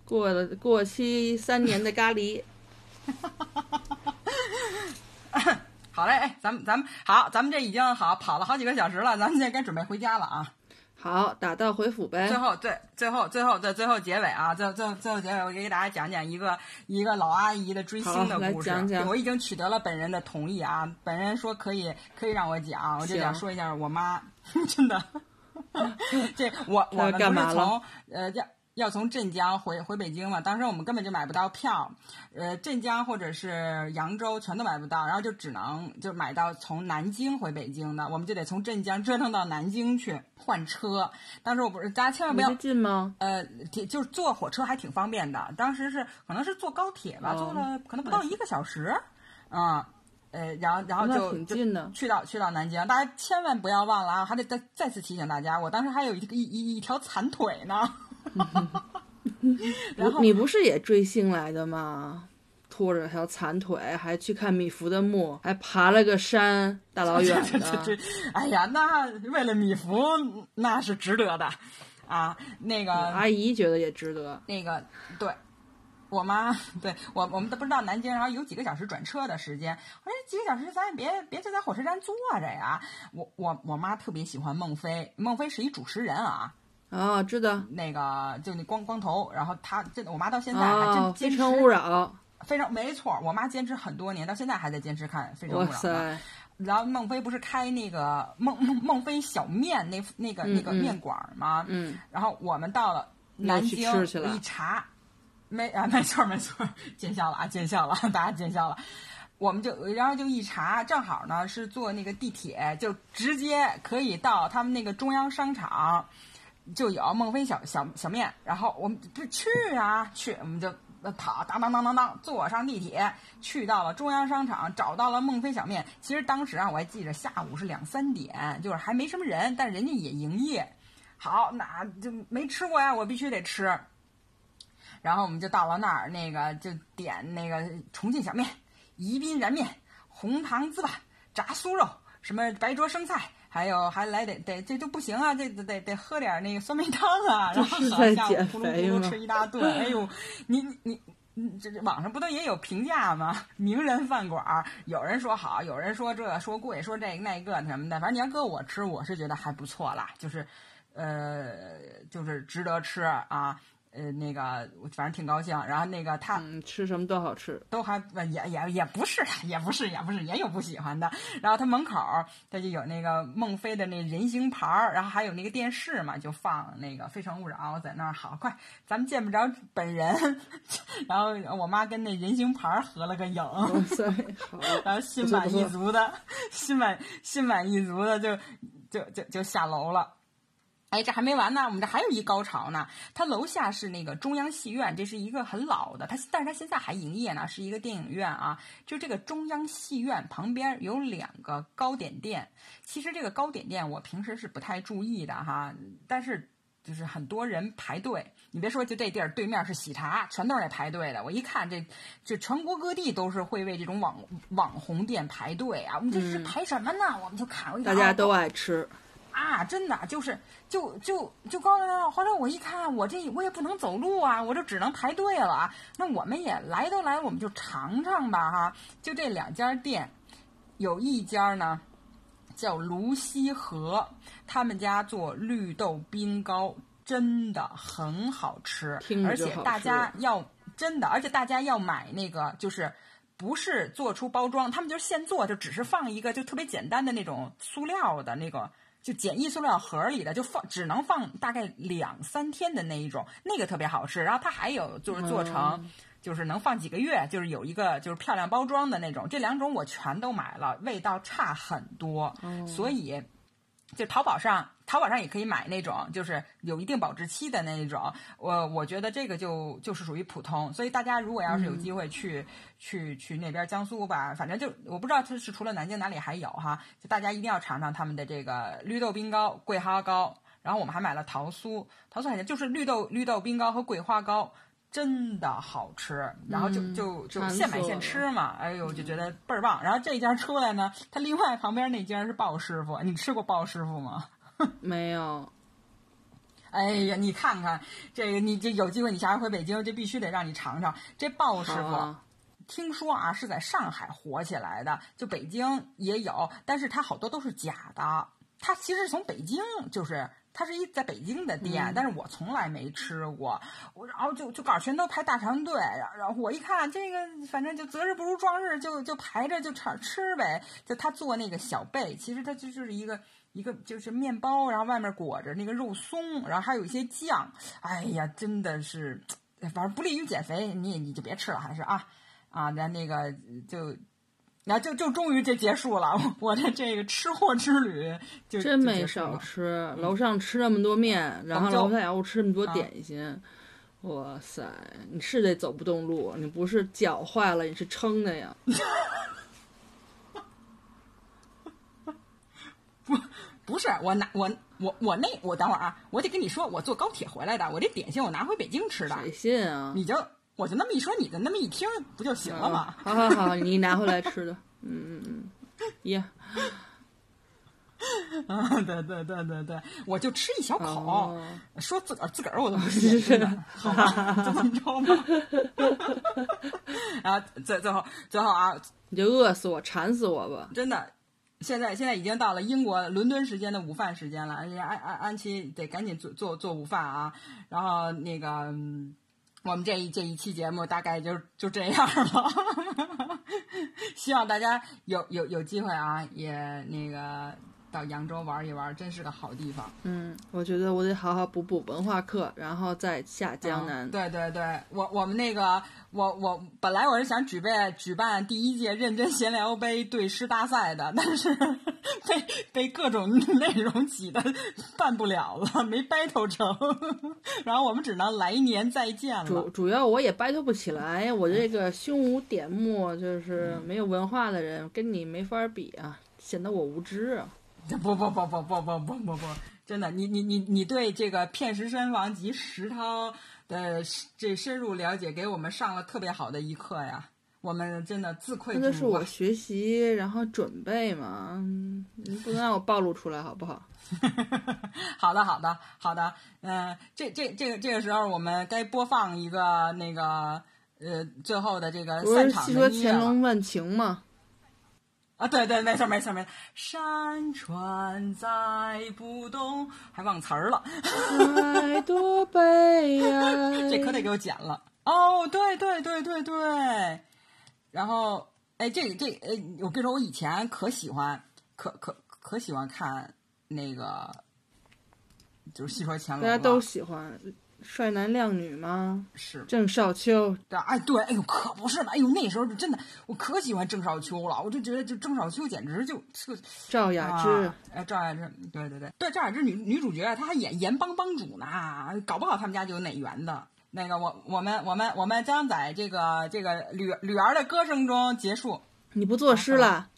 过了过期三年的咖喱。好嘞，哎，咱们咱们好，咱们这已经好跑了好几个小时了，咱们现在该准备回家了啊。好，打道回府呗最。后，最最后最后最最后结尾啊，最后最后最后结尾，我给大家讲讲一个一个老阿姨的追星的故事。讲讲我已经取得了本人的同意啊，本人说可以可以让我讲，我就想说一下我妈，真的，这我我们不是从呃要。要从镇江回回北京嘛，当时我们根本就买不到票，呃，镇江或者是扬州全都买不到，然后就只能就买到从南京回北京的，我们就得从镇江折腾到南京去换车。当时我不是大家千万不要近吗？呃，铁就是坐火车还挺方便的。当时是可能是坐高铁吧，哦坐了可能不到一个小时，啊、呃，然后然后就就。去到去到南京，大家千万不要忘了啊！还得再再次提醒大家，我当时还有一个一一一条残腿呢。然后你不是也追星来的吗？拖着条残腿，还去看米芾的墓，还爬了个山，大老远 这这的。这，哎呀，那为了米芾那是值得的啊！那个阿姨觉得也值得。那个对。我妈对我，我们都不知道南京，然后有几个小时转车的时间。我说几个小时，咱也别别就在火车站坐着呀。我我我妈特别喜欢孟非，孟非是一主持人啊，哦，知道。那个就那光光头，然后他真的，我妈到现在还坚持非诚勿扰。非常没错，我妈坚持很多年，到现在还在坚持看《非诚勿扰》然后孟非不是开那个孟孟孟非小面那那个那个嗯面馆吗？嗯，然后我们到了南京一查，没啊，没错没错，见笑了啊，见笑了，大家见笑了。我们就然后就一查，正好呢是坐那个地铁，就直接可以到他们那个中央商场，就有孟非小小小面。然后我们不去啊去，我们就跑当当当当当坐上地铁去到了中央商场，找到了孟非小面。其实当时啊我还记着下午是两三点，就是还没什么人，但人家也营业。好，那就没吃过呀，我必须得吃。然后我们就到了那儿，那个就点那个重庆小面、宜宾燃面、红糖糍粑、炸酥肉，什么白灼生菜，还有还来得得这都不行啊，这得得得喝点那个酸梅汤啊，然后下午减咕噜咕噜吃一大顿，哎呦，你你这这网上不都也有评价吗？名人饭馆儿，有人说好，有人说这说贵，说这个那个什么的。反正你要搁我吃，我是觉得还不错啦，就是，呃，就是值得吃啊。呃，那个我反正挺高兴。然后那个他嗯，吃什么都好吃。都还呃也也也不是，也不是，也不是，也有不喜欢的。然后他门口儿他就有那个孟非的那人形牌儿，然后还有那个电视嘛，就放那个《非诚勿扰》在那儿。好，快，咱们见不着本人。然后我妈跟那人形牌儿合了个影。然后心满意足的，心满心满意足的就就就就下楼了。哎，这还没完呢，我们这还有一高潮呢。它楼下是那个中央戏院，这是一个很老的，它但是它现在还营业呢，是一个电影院啊。就这个中央戏院旁边有两个糕点店，其实这个糕点店我平时是不太注意的哈，但是就是很多人排队。你别说，就这地儿对面是喜茶，全都是在排队的。我一看这，这全国各地都是会为这种网网红店排队啊。我们这是排什么呢？我们就看，大家都爱吃。啊，真的就是就就就告诉他，后来我一看，我这我也不能走路啊，我就只能排队了啊。那我们也来都来，我们就尝尝吧哈。就这两家店，有一家呢叫卢溪河，他们家做绿豆冰糕，真的很好吃，而且大家要真的，而且大家要买那个就是。不是做出包装，他们就是现做，就只是放一个就特别简单的那种塑料的那个，就简易塑料盒里的，就放只能放大概两三天的那一种，那个特别好吃。然后它还有就是做成，嗯就是能放几个月，就是有一个就是漂亮包装的那种。这两种我全都买了，味道差很多，所以就淘宝上。淘宝上也可以买那种，就是有一定保质期的那种。我我觉得这个就就是属于普通，所以大家如果要是有机会去、去去那边江苏吧，反正就我不知道它是除了南京哪里还有哈，就大家一定要尝尝他们的这个绿豆冰糕、桂花糕。然后我们还买了桃酥，桃酥好像就是绿豆绿豆冰糕和桂花糕。真的好吃，然后就就就现买现吃嘛，哎呦，就觉得倍儿棒。然后这家出来呢，他另外旁边那家是鲍师傅，你吃过鲍师傅吗？没有。哎呀，你看看这个，你这有机会你下回回北京，这必须得让你尝尝这鲍师傅。听说啊，是在上海火起来的，就北京也有，但是它好多都是假的。它其实从北京就是。它是一在北京的店，但是我从来没吃过。我然后就就搞全都排大长队，然后我一看这个，反正就择日不如撞日，就就排着就吃吃呗。就他做那个小贝，其实它就就是一个一个就是面包，然后外面裹着那个肉松，然后还有一些酱。哎呀，真的是，反正不利于减肥，你你就别吃了，还是啊啊，咱那个就。然后就就终于就结束了，我的这个吃货之旅就真没少吃。楼上吃那么多面，然后楼下又吃那么多点心，哇塞！你是得走不动路，你不是脚坏了，你是撑的呀。不，不是我拿我我我那我等会儿啊，我得跟你说，我坐高铁回来的，我这点心我拿回北京吃的。谁信啊？你就。我就那么一说，你的那么一听，不就行了吗？好好好，你拿回来吃的，嗯嗯嗯，耶，啊，对对对对对，我就吃一小口，说自个儿自个儿我都不 信，好吧，就这么着吧。然后最最后最后啊，你就饿死我，馋死我吧！真的，现在现在已经到了英国伦敦时间的午饭时间了，安安安琪得赶紧做做做午饭啊，然后那个。我们这一这一期节目大概就就这样了，希望大家有有有机会啊，也那个。到扬州玩一玩，真是个好地方。嗯，我觉得我得好好补补文化课，然后再下江南。对对对，我我们那个，我我本来我是想举办举办第一届认真闲聊杯对诗大赛的，但是 被被各种内容挤的办不了了，没 battle 成，然后我们只能来年再见了。主主要我也 battle 不起来，我这个胸无点墨，就是没有文化的人，跟你没法比啊，显得我无知啊。不不不不不不不不不，真的，你你你你对这个片石山王及石涛的这深入了解，给我们上了特别好的一课呀！我们真的自愧不如。那是我 学习然后准备嘛，你不能让我暴露出来好不好？好的好的好的，嗯，这这这个这个时候我们该播放一个那个呃最后的这个散场的音乐了。说乾隆问情吗？啊，对对，没错没错没错，山川载不动，还忘词儿了，太多悲哀，这可得给我剪了。哦，对对对对对，然后，哎，这个这，哎，我跟你说，我以前可喜欢，可可可喜欢看那个，就是戏说乾隆，大家都喜欢。帅男靓女吗？是郑少秋。对，哎，对，哎呦，可不是嘛！哎呦，那时候真的，我可喜欢郑少秋了，我就觉得就郑少秋简直就就。赵雅芝，哎，赵雅芝，对对对，对赵雅芝女女主角，她还演盐帮帮主呢，搞不好他们家就有哪缘的。那个，我我们我们我们将在这个这个吕吕儿的歌声中结束。你不作诗了？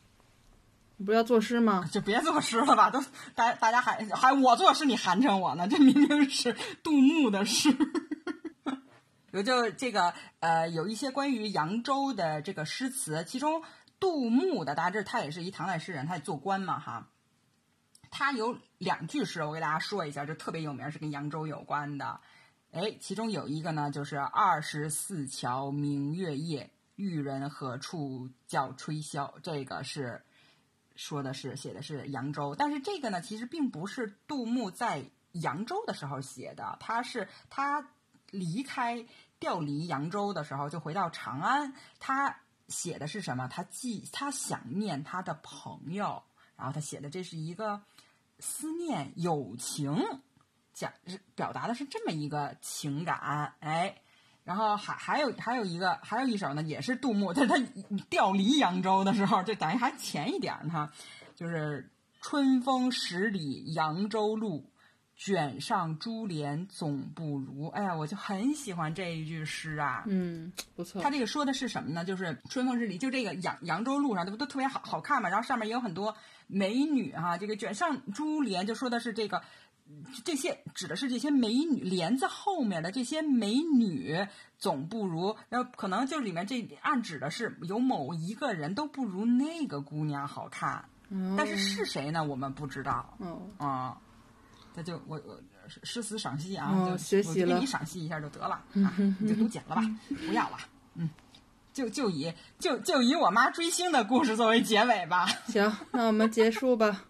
不要作诗吗？就别作诗了吧，都大大家还还我作诗，你寒碜我呢？这明明是杜牧的诗。有就这个呃，有一些关于扬州的这个诗词，其中杜牧的，大家知道他也是一唐代诗人，他也做官嘛哈。他有两句诗，我给大家说一下，就特别有名，是跟扬州有关的。哎，其中有一个呢，就是二十四桥明月夜，玉人何处教吹箫。这个是。说的是写的是扬州，但是这个呢，其实并不是杜牧在扬州的时候写的，他是他离开调离扬州的时候就回到长安，他写的是什么？他记他想念他的朋友，然后他写的这是一个思念友情，讲表达的是这么一个情感，哎。然后还还有还有一个还有一首呢，也是杜牧，但是他调离扬州的时候，这等于还前一点呢，就是“春风十里扬州路，卷上珠帘总不如”。哎呀，我就很喜欢这一句诗啊。嗯，不错。他这个说的是什么呢？就是“春风十里”，就这个扬扬州路上，这不都特别好好看嘛？然后上面也有很多美女哈，这个卷上珠帘，就说的是这个。这些指的是这些美女帘子后面的这些美女，总不如，然后可能就里面这暗指的是有某一个人都不如那个姑娘好看，但是是谁呢？我们不知道。哦，啊，那就我我诗词赏析啊，哦就学习了我就给你赏析一下就得了 啊，你就读简了吧，不要了，嗯，就就以就就以我妈追星的故事作为结尾吧。行，那我们结束吧，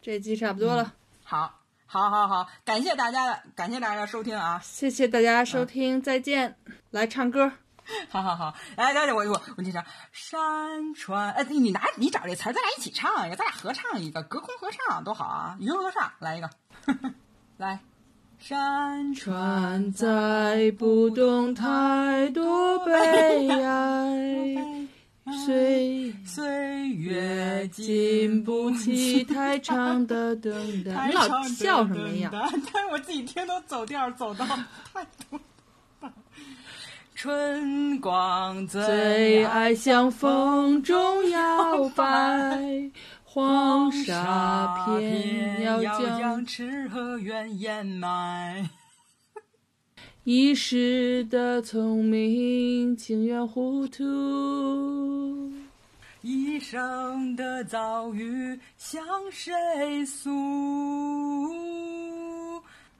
这集差不多了，好，好，好，好，感谢大家的感谢大家的收听啊！谢谢大家收听，再见，来唱歌。好好好，来来来，我我我那啥，山川，哎，你你拿你找这词儿，咱俩一起唱一个，咱俩合唱一个，隔空合唱多好啊！云合唱来一个，来，山川载不动太多悲哀，岁岁月经不起太长的等待。你老笑什么呀？但是我自己听都走调，走到太多了。春光最最爱向风中摇摆，黄沙偏要将痴和怨掩埋。一时的聪明情愿糊涂。一生的遭遇向谁诉？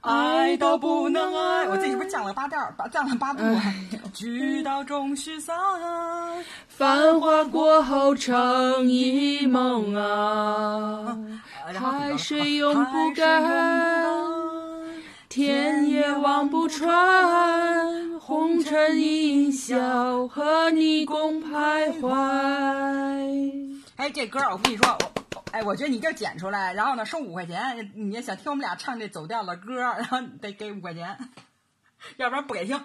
爱到不能爱，我这是不是降了八调儿，把降了八度啊哎？聚到终须散，繁华过后成一梦啊，海水永不干，天也望不穿，红尘一笑，和你共徘徊。哎，这歌儿我跟你说，我哎，我觉得你这剪出来，然后呢收五块钱。你也想听我们俩唱这走调的歌儿，然后得给五块钱，要不然不给听。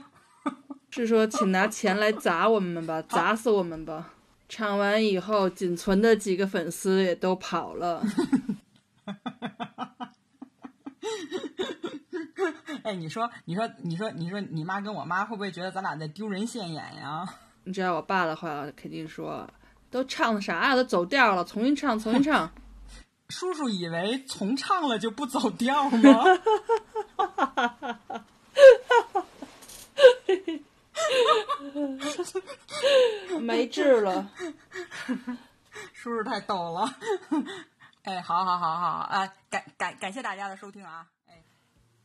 是说，请拿钱来砸我们吧，砸死我们吧！唱完以后，仅存的几个粉丝也都跑了。哎，你说，你说，你说，你说，你妈跟我妈会不会觉得咱俩在丢人现眼呀？你知道我爸的话，肯定说，都唱的啥呀？都走调了，重新唱，重新唱。叔叔以为重唱了就不走调吗？没治了。叔叔太逗了。哎，好好好好，呃，感感感谢大家的收听啊！哎，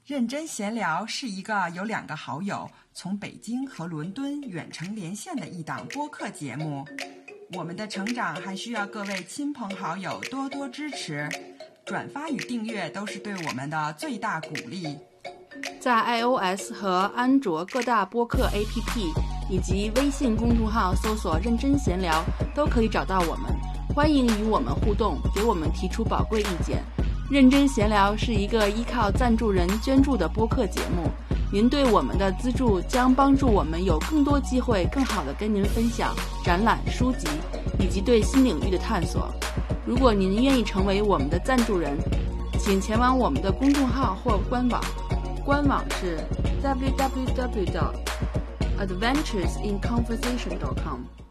认真闲聊是一个有两个好友从北京和伦敦远程连线的一档播客节目。我们的成长还需要各位亲朋好友多多支持，转发与订阅都是对我们的最大鼓励。在 iOS 和安卓各大播客 APP 以及微信公众号搜索“认真闲聊”，都可以找到我们。欢迎与我们互动，给我们提出宝贵意见。认真闲聊是一个依靠赞助人捐助的播客节目，您对我们的资助将帮助我们有更多机会，更好的跟您分享展览、书籍以及对新领域的探索。如果您愿意成为我们的赞助人，请前往我们的公众号或官网。官网是 www. adventuresinconversation.com。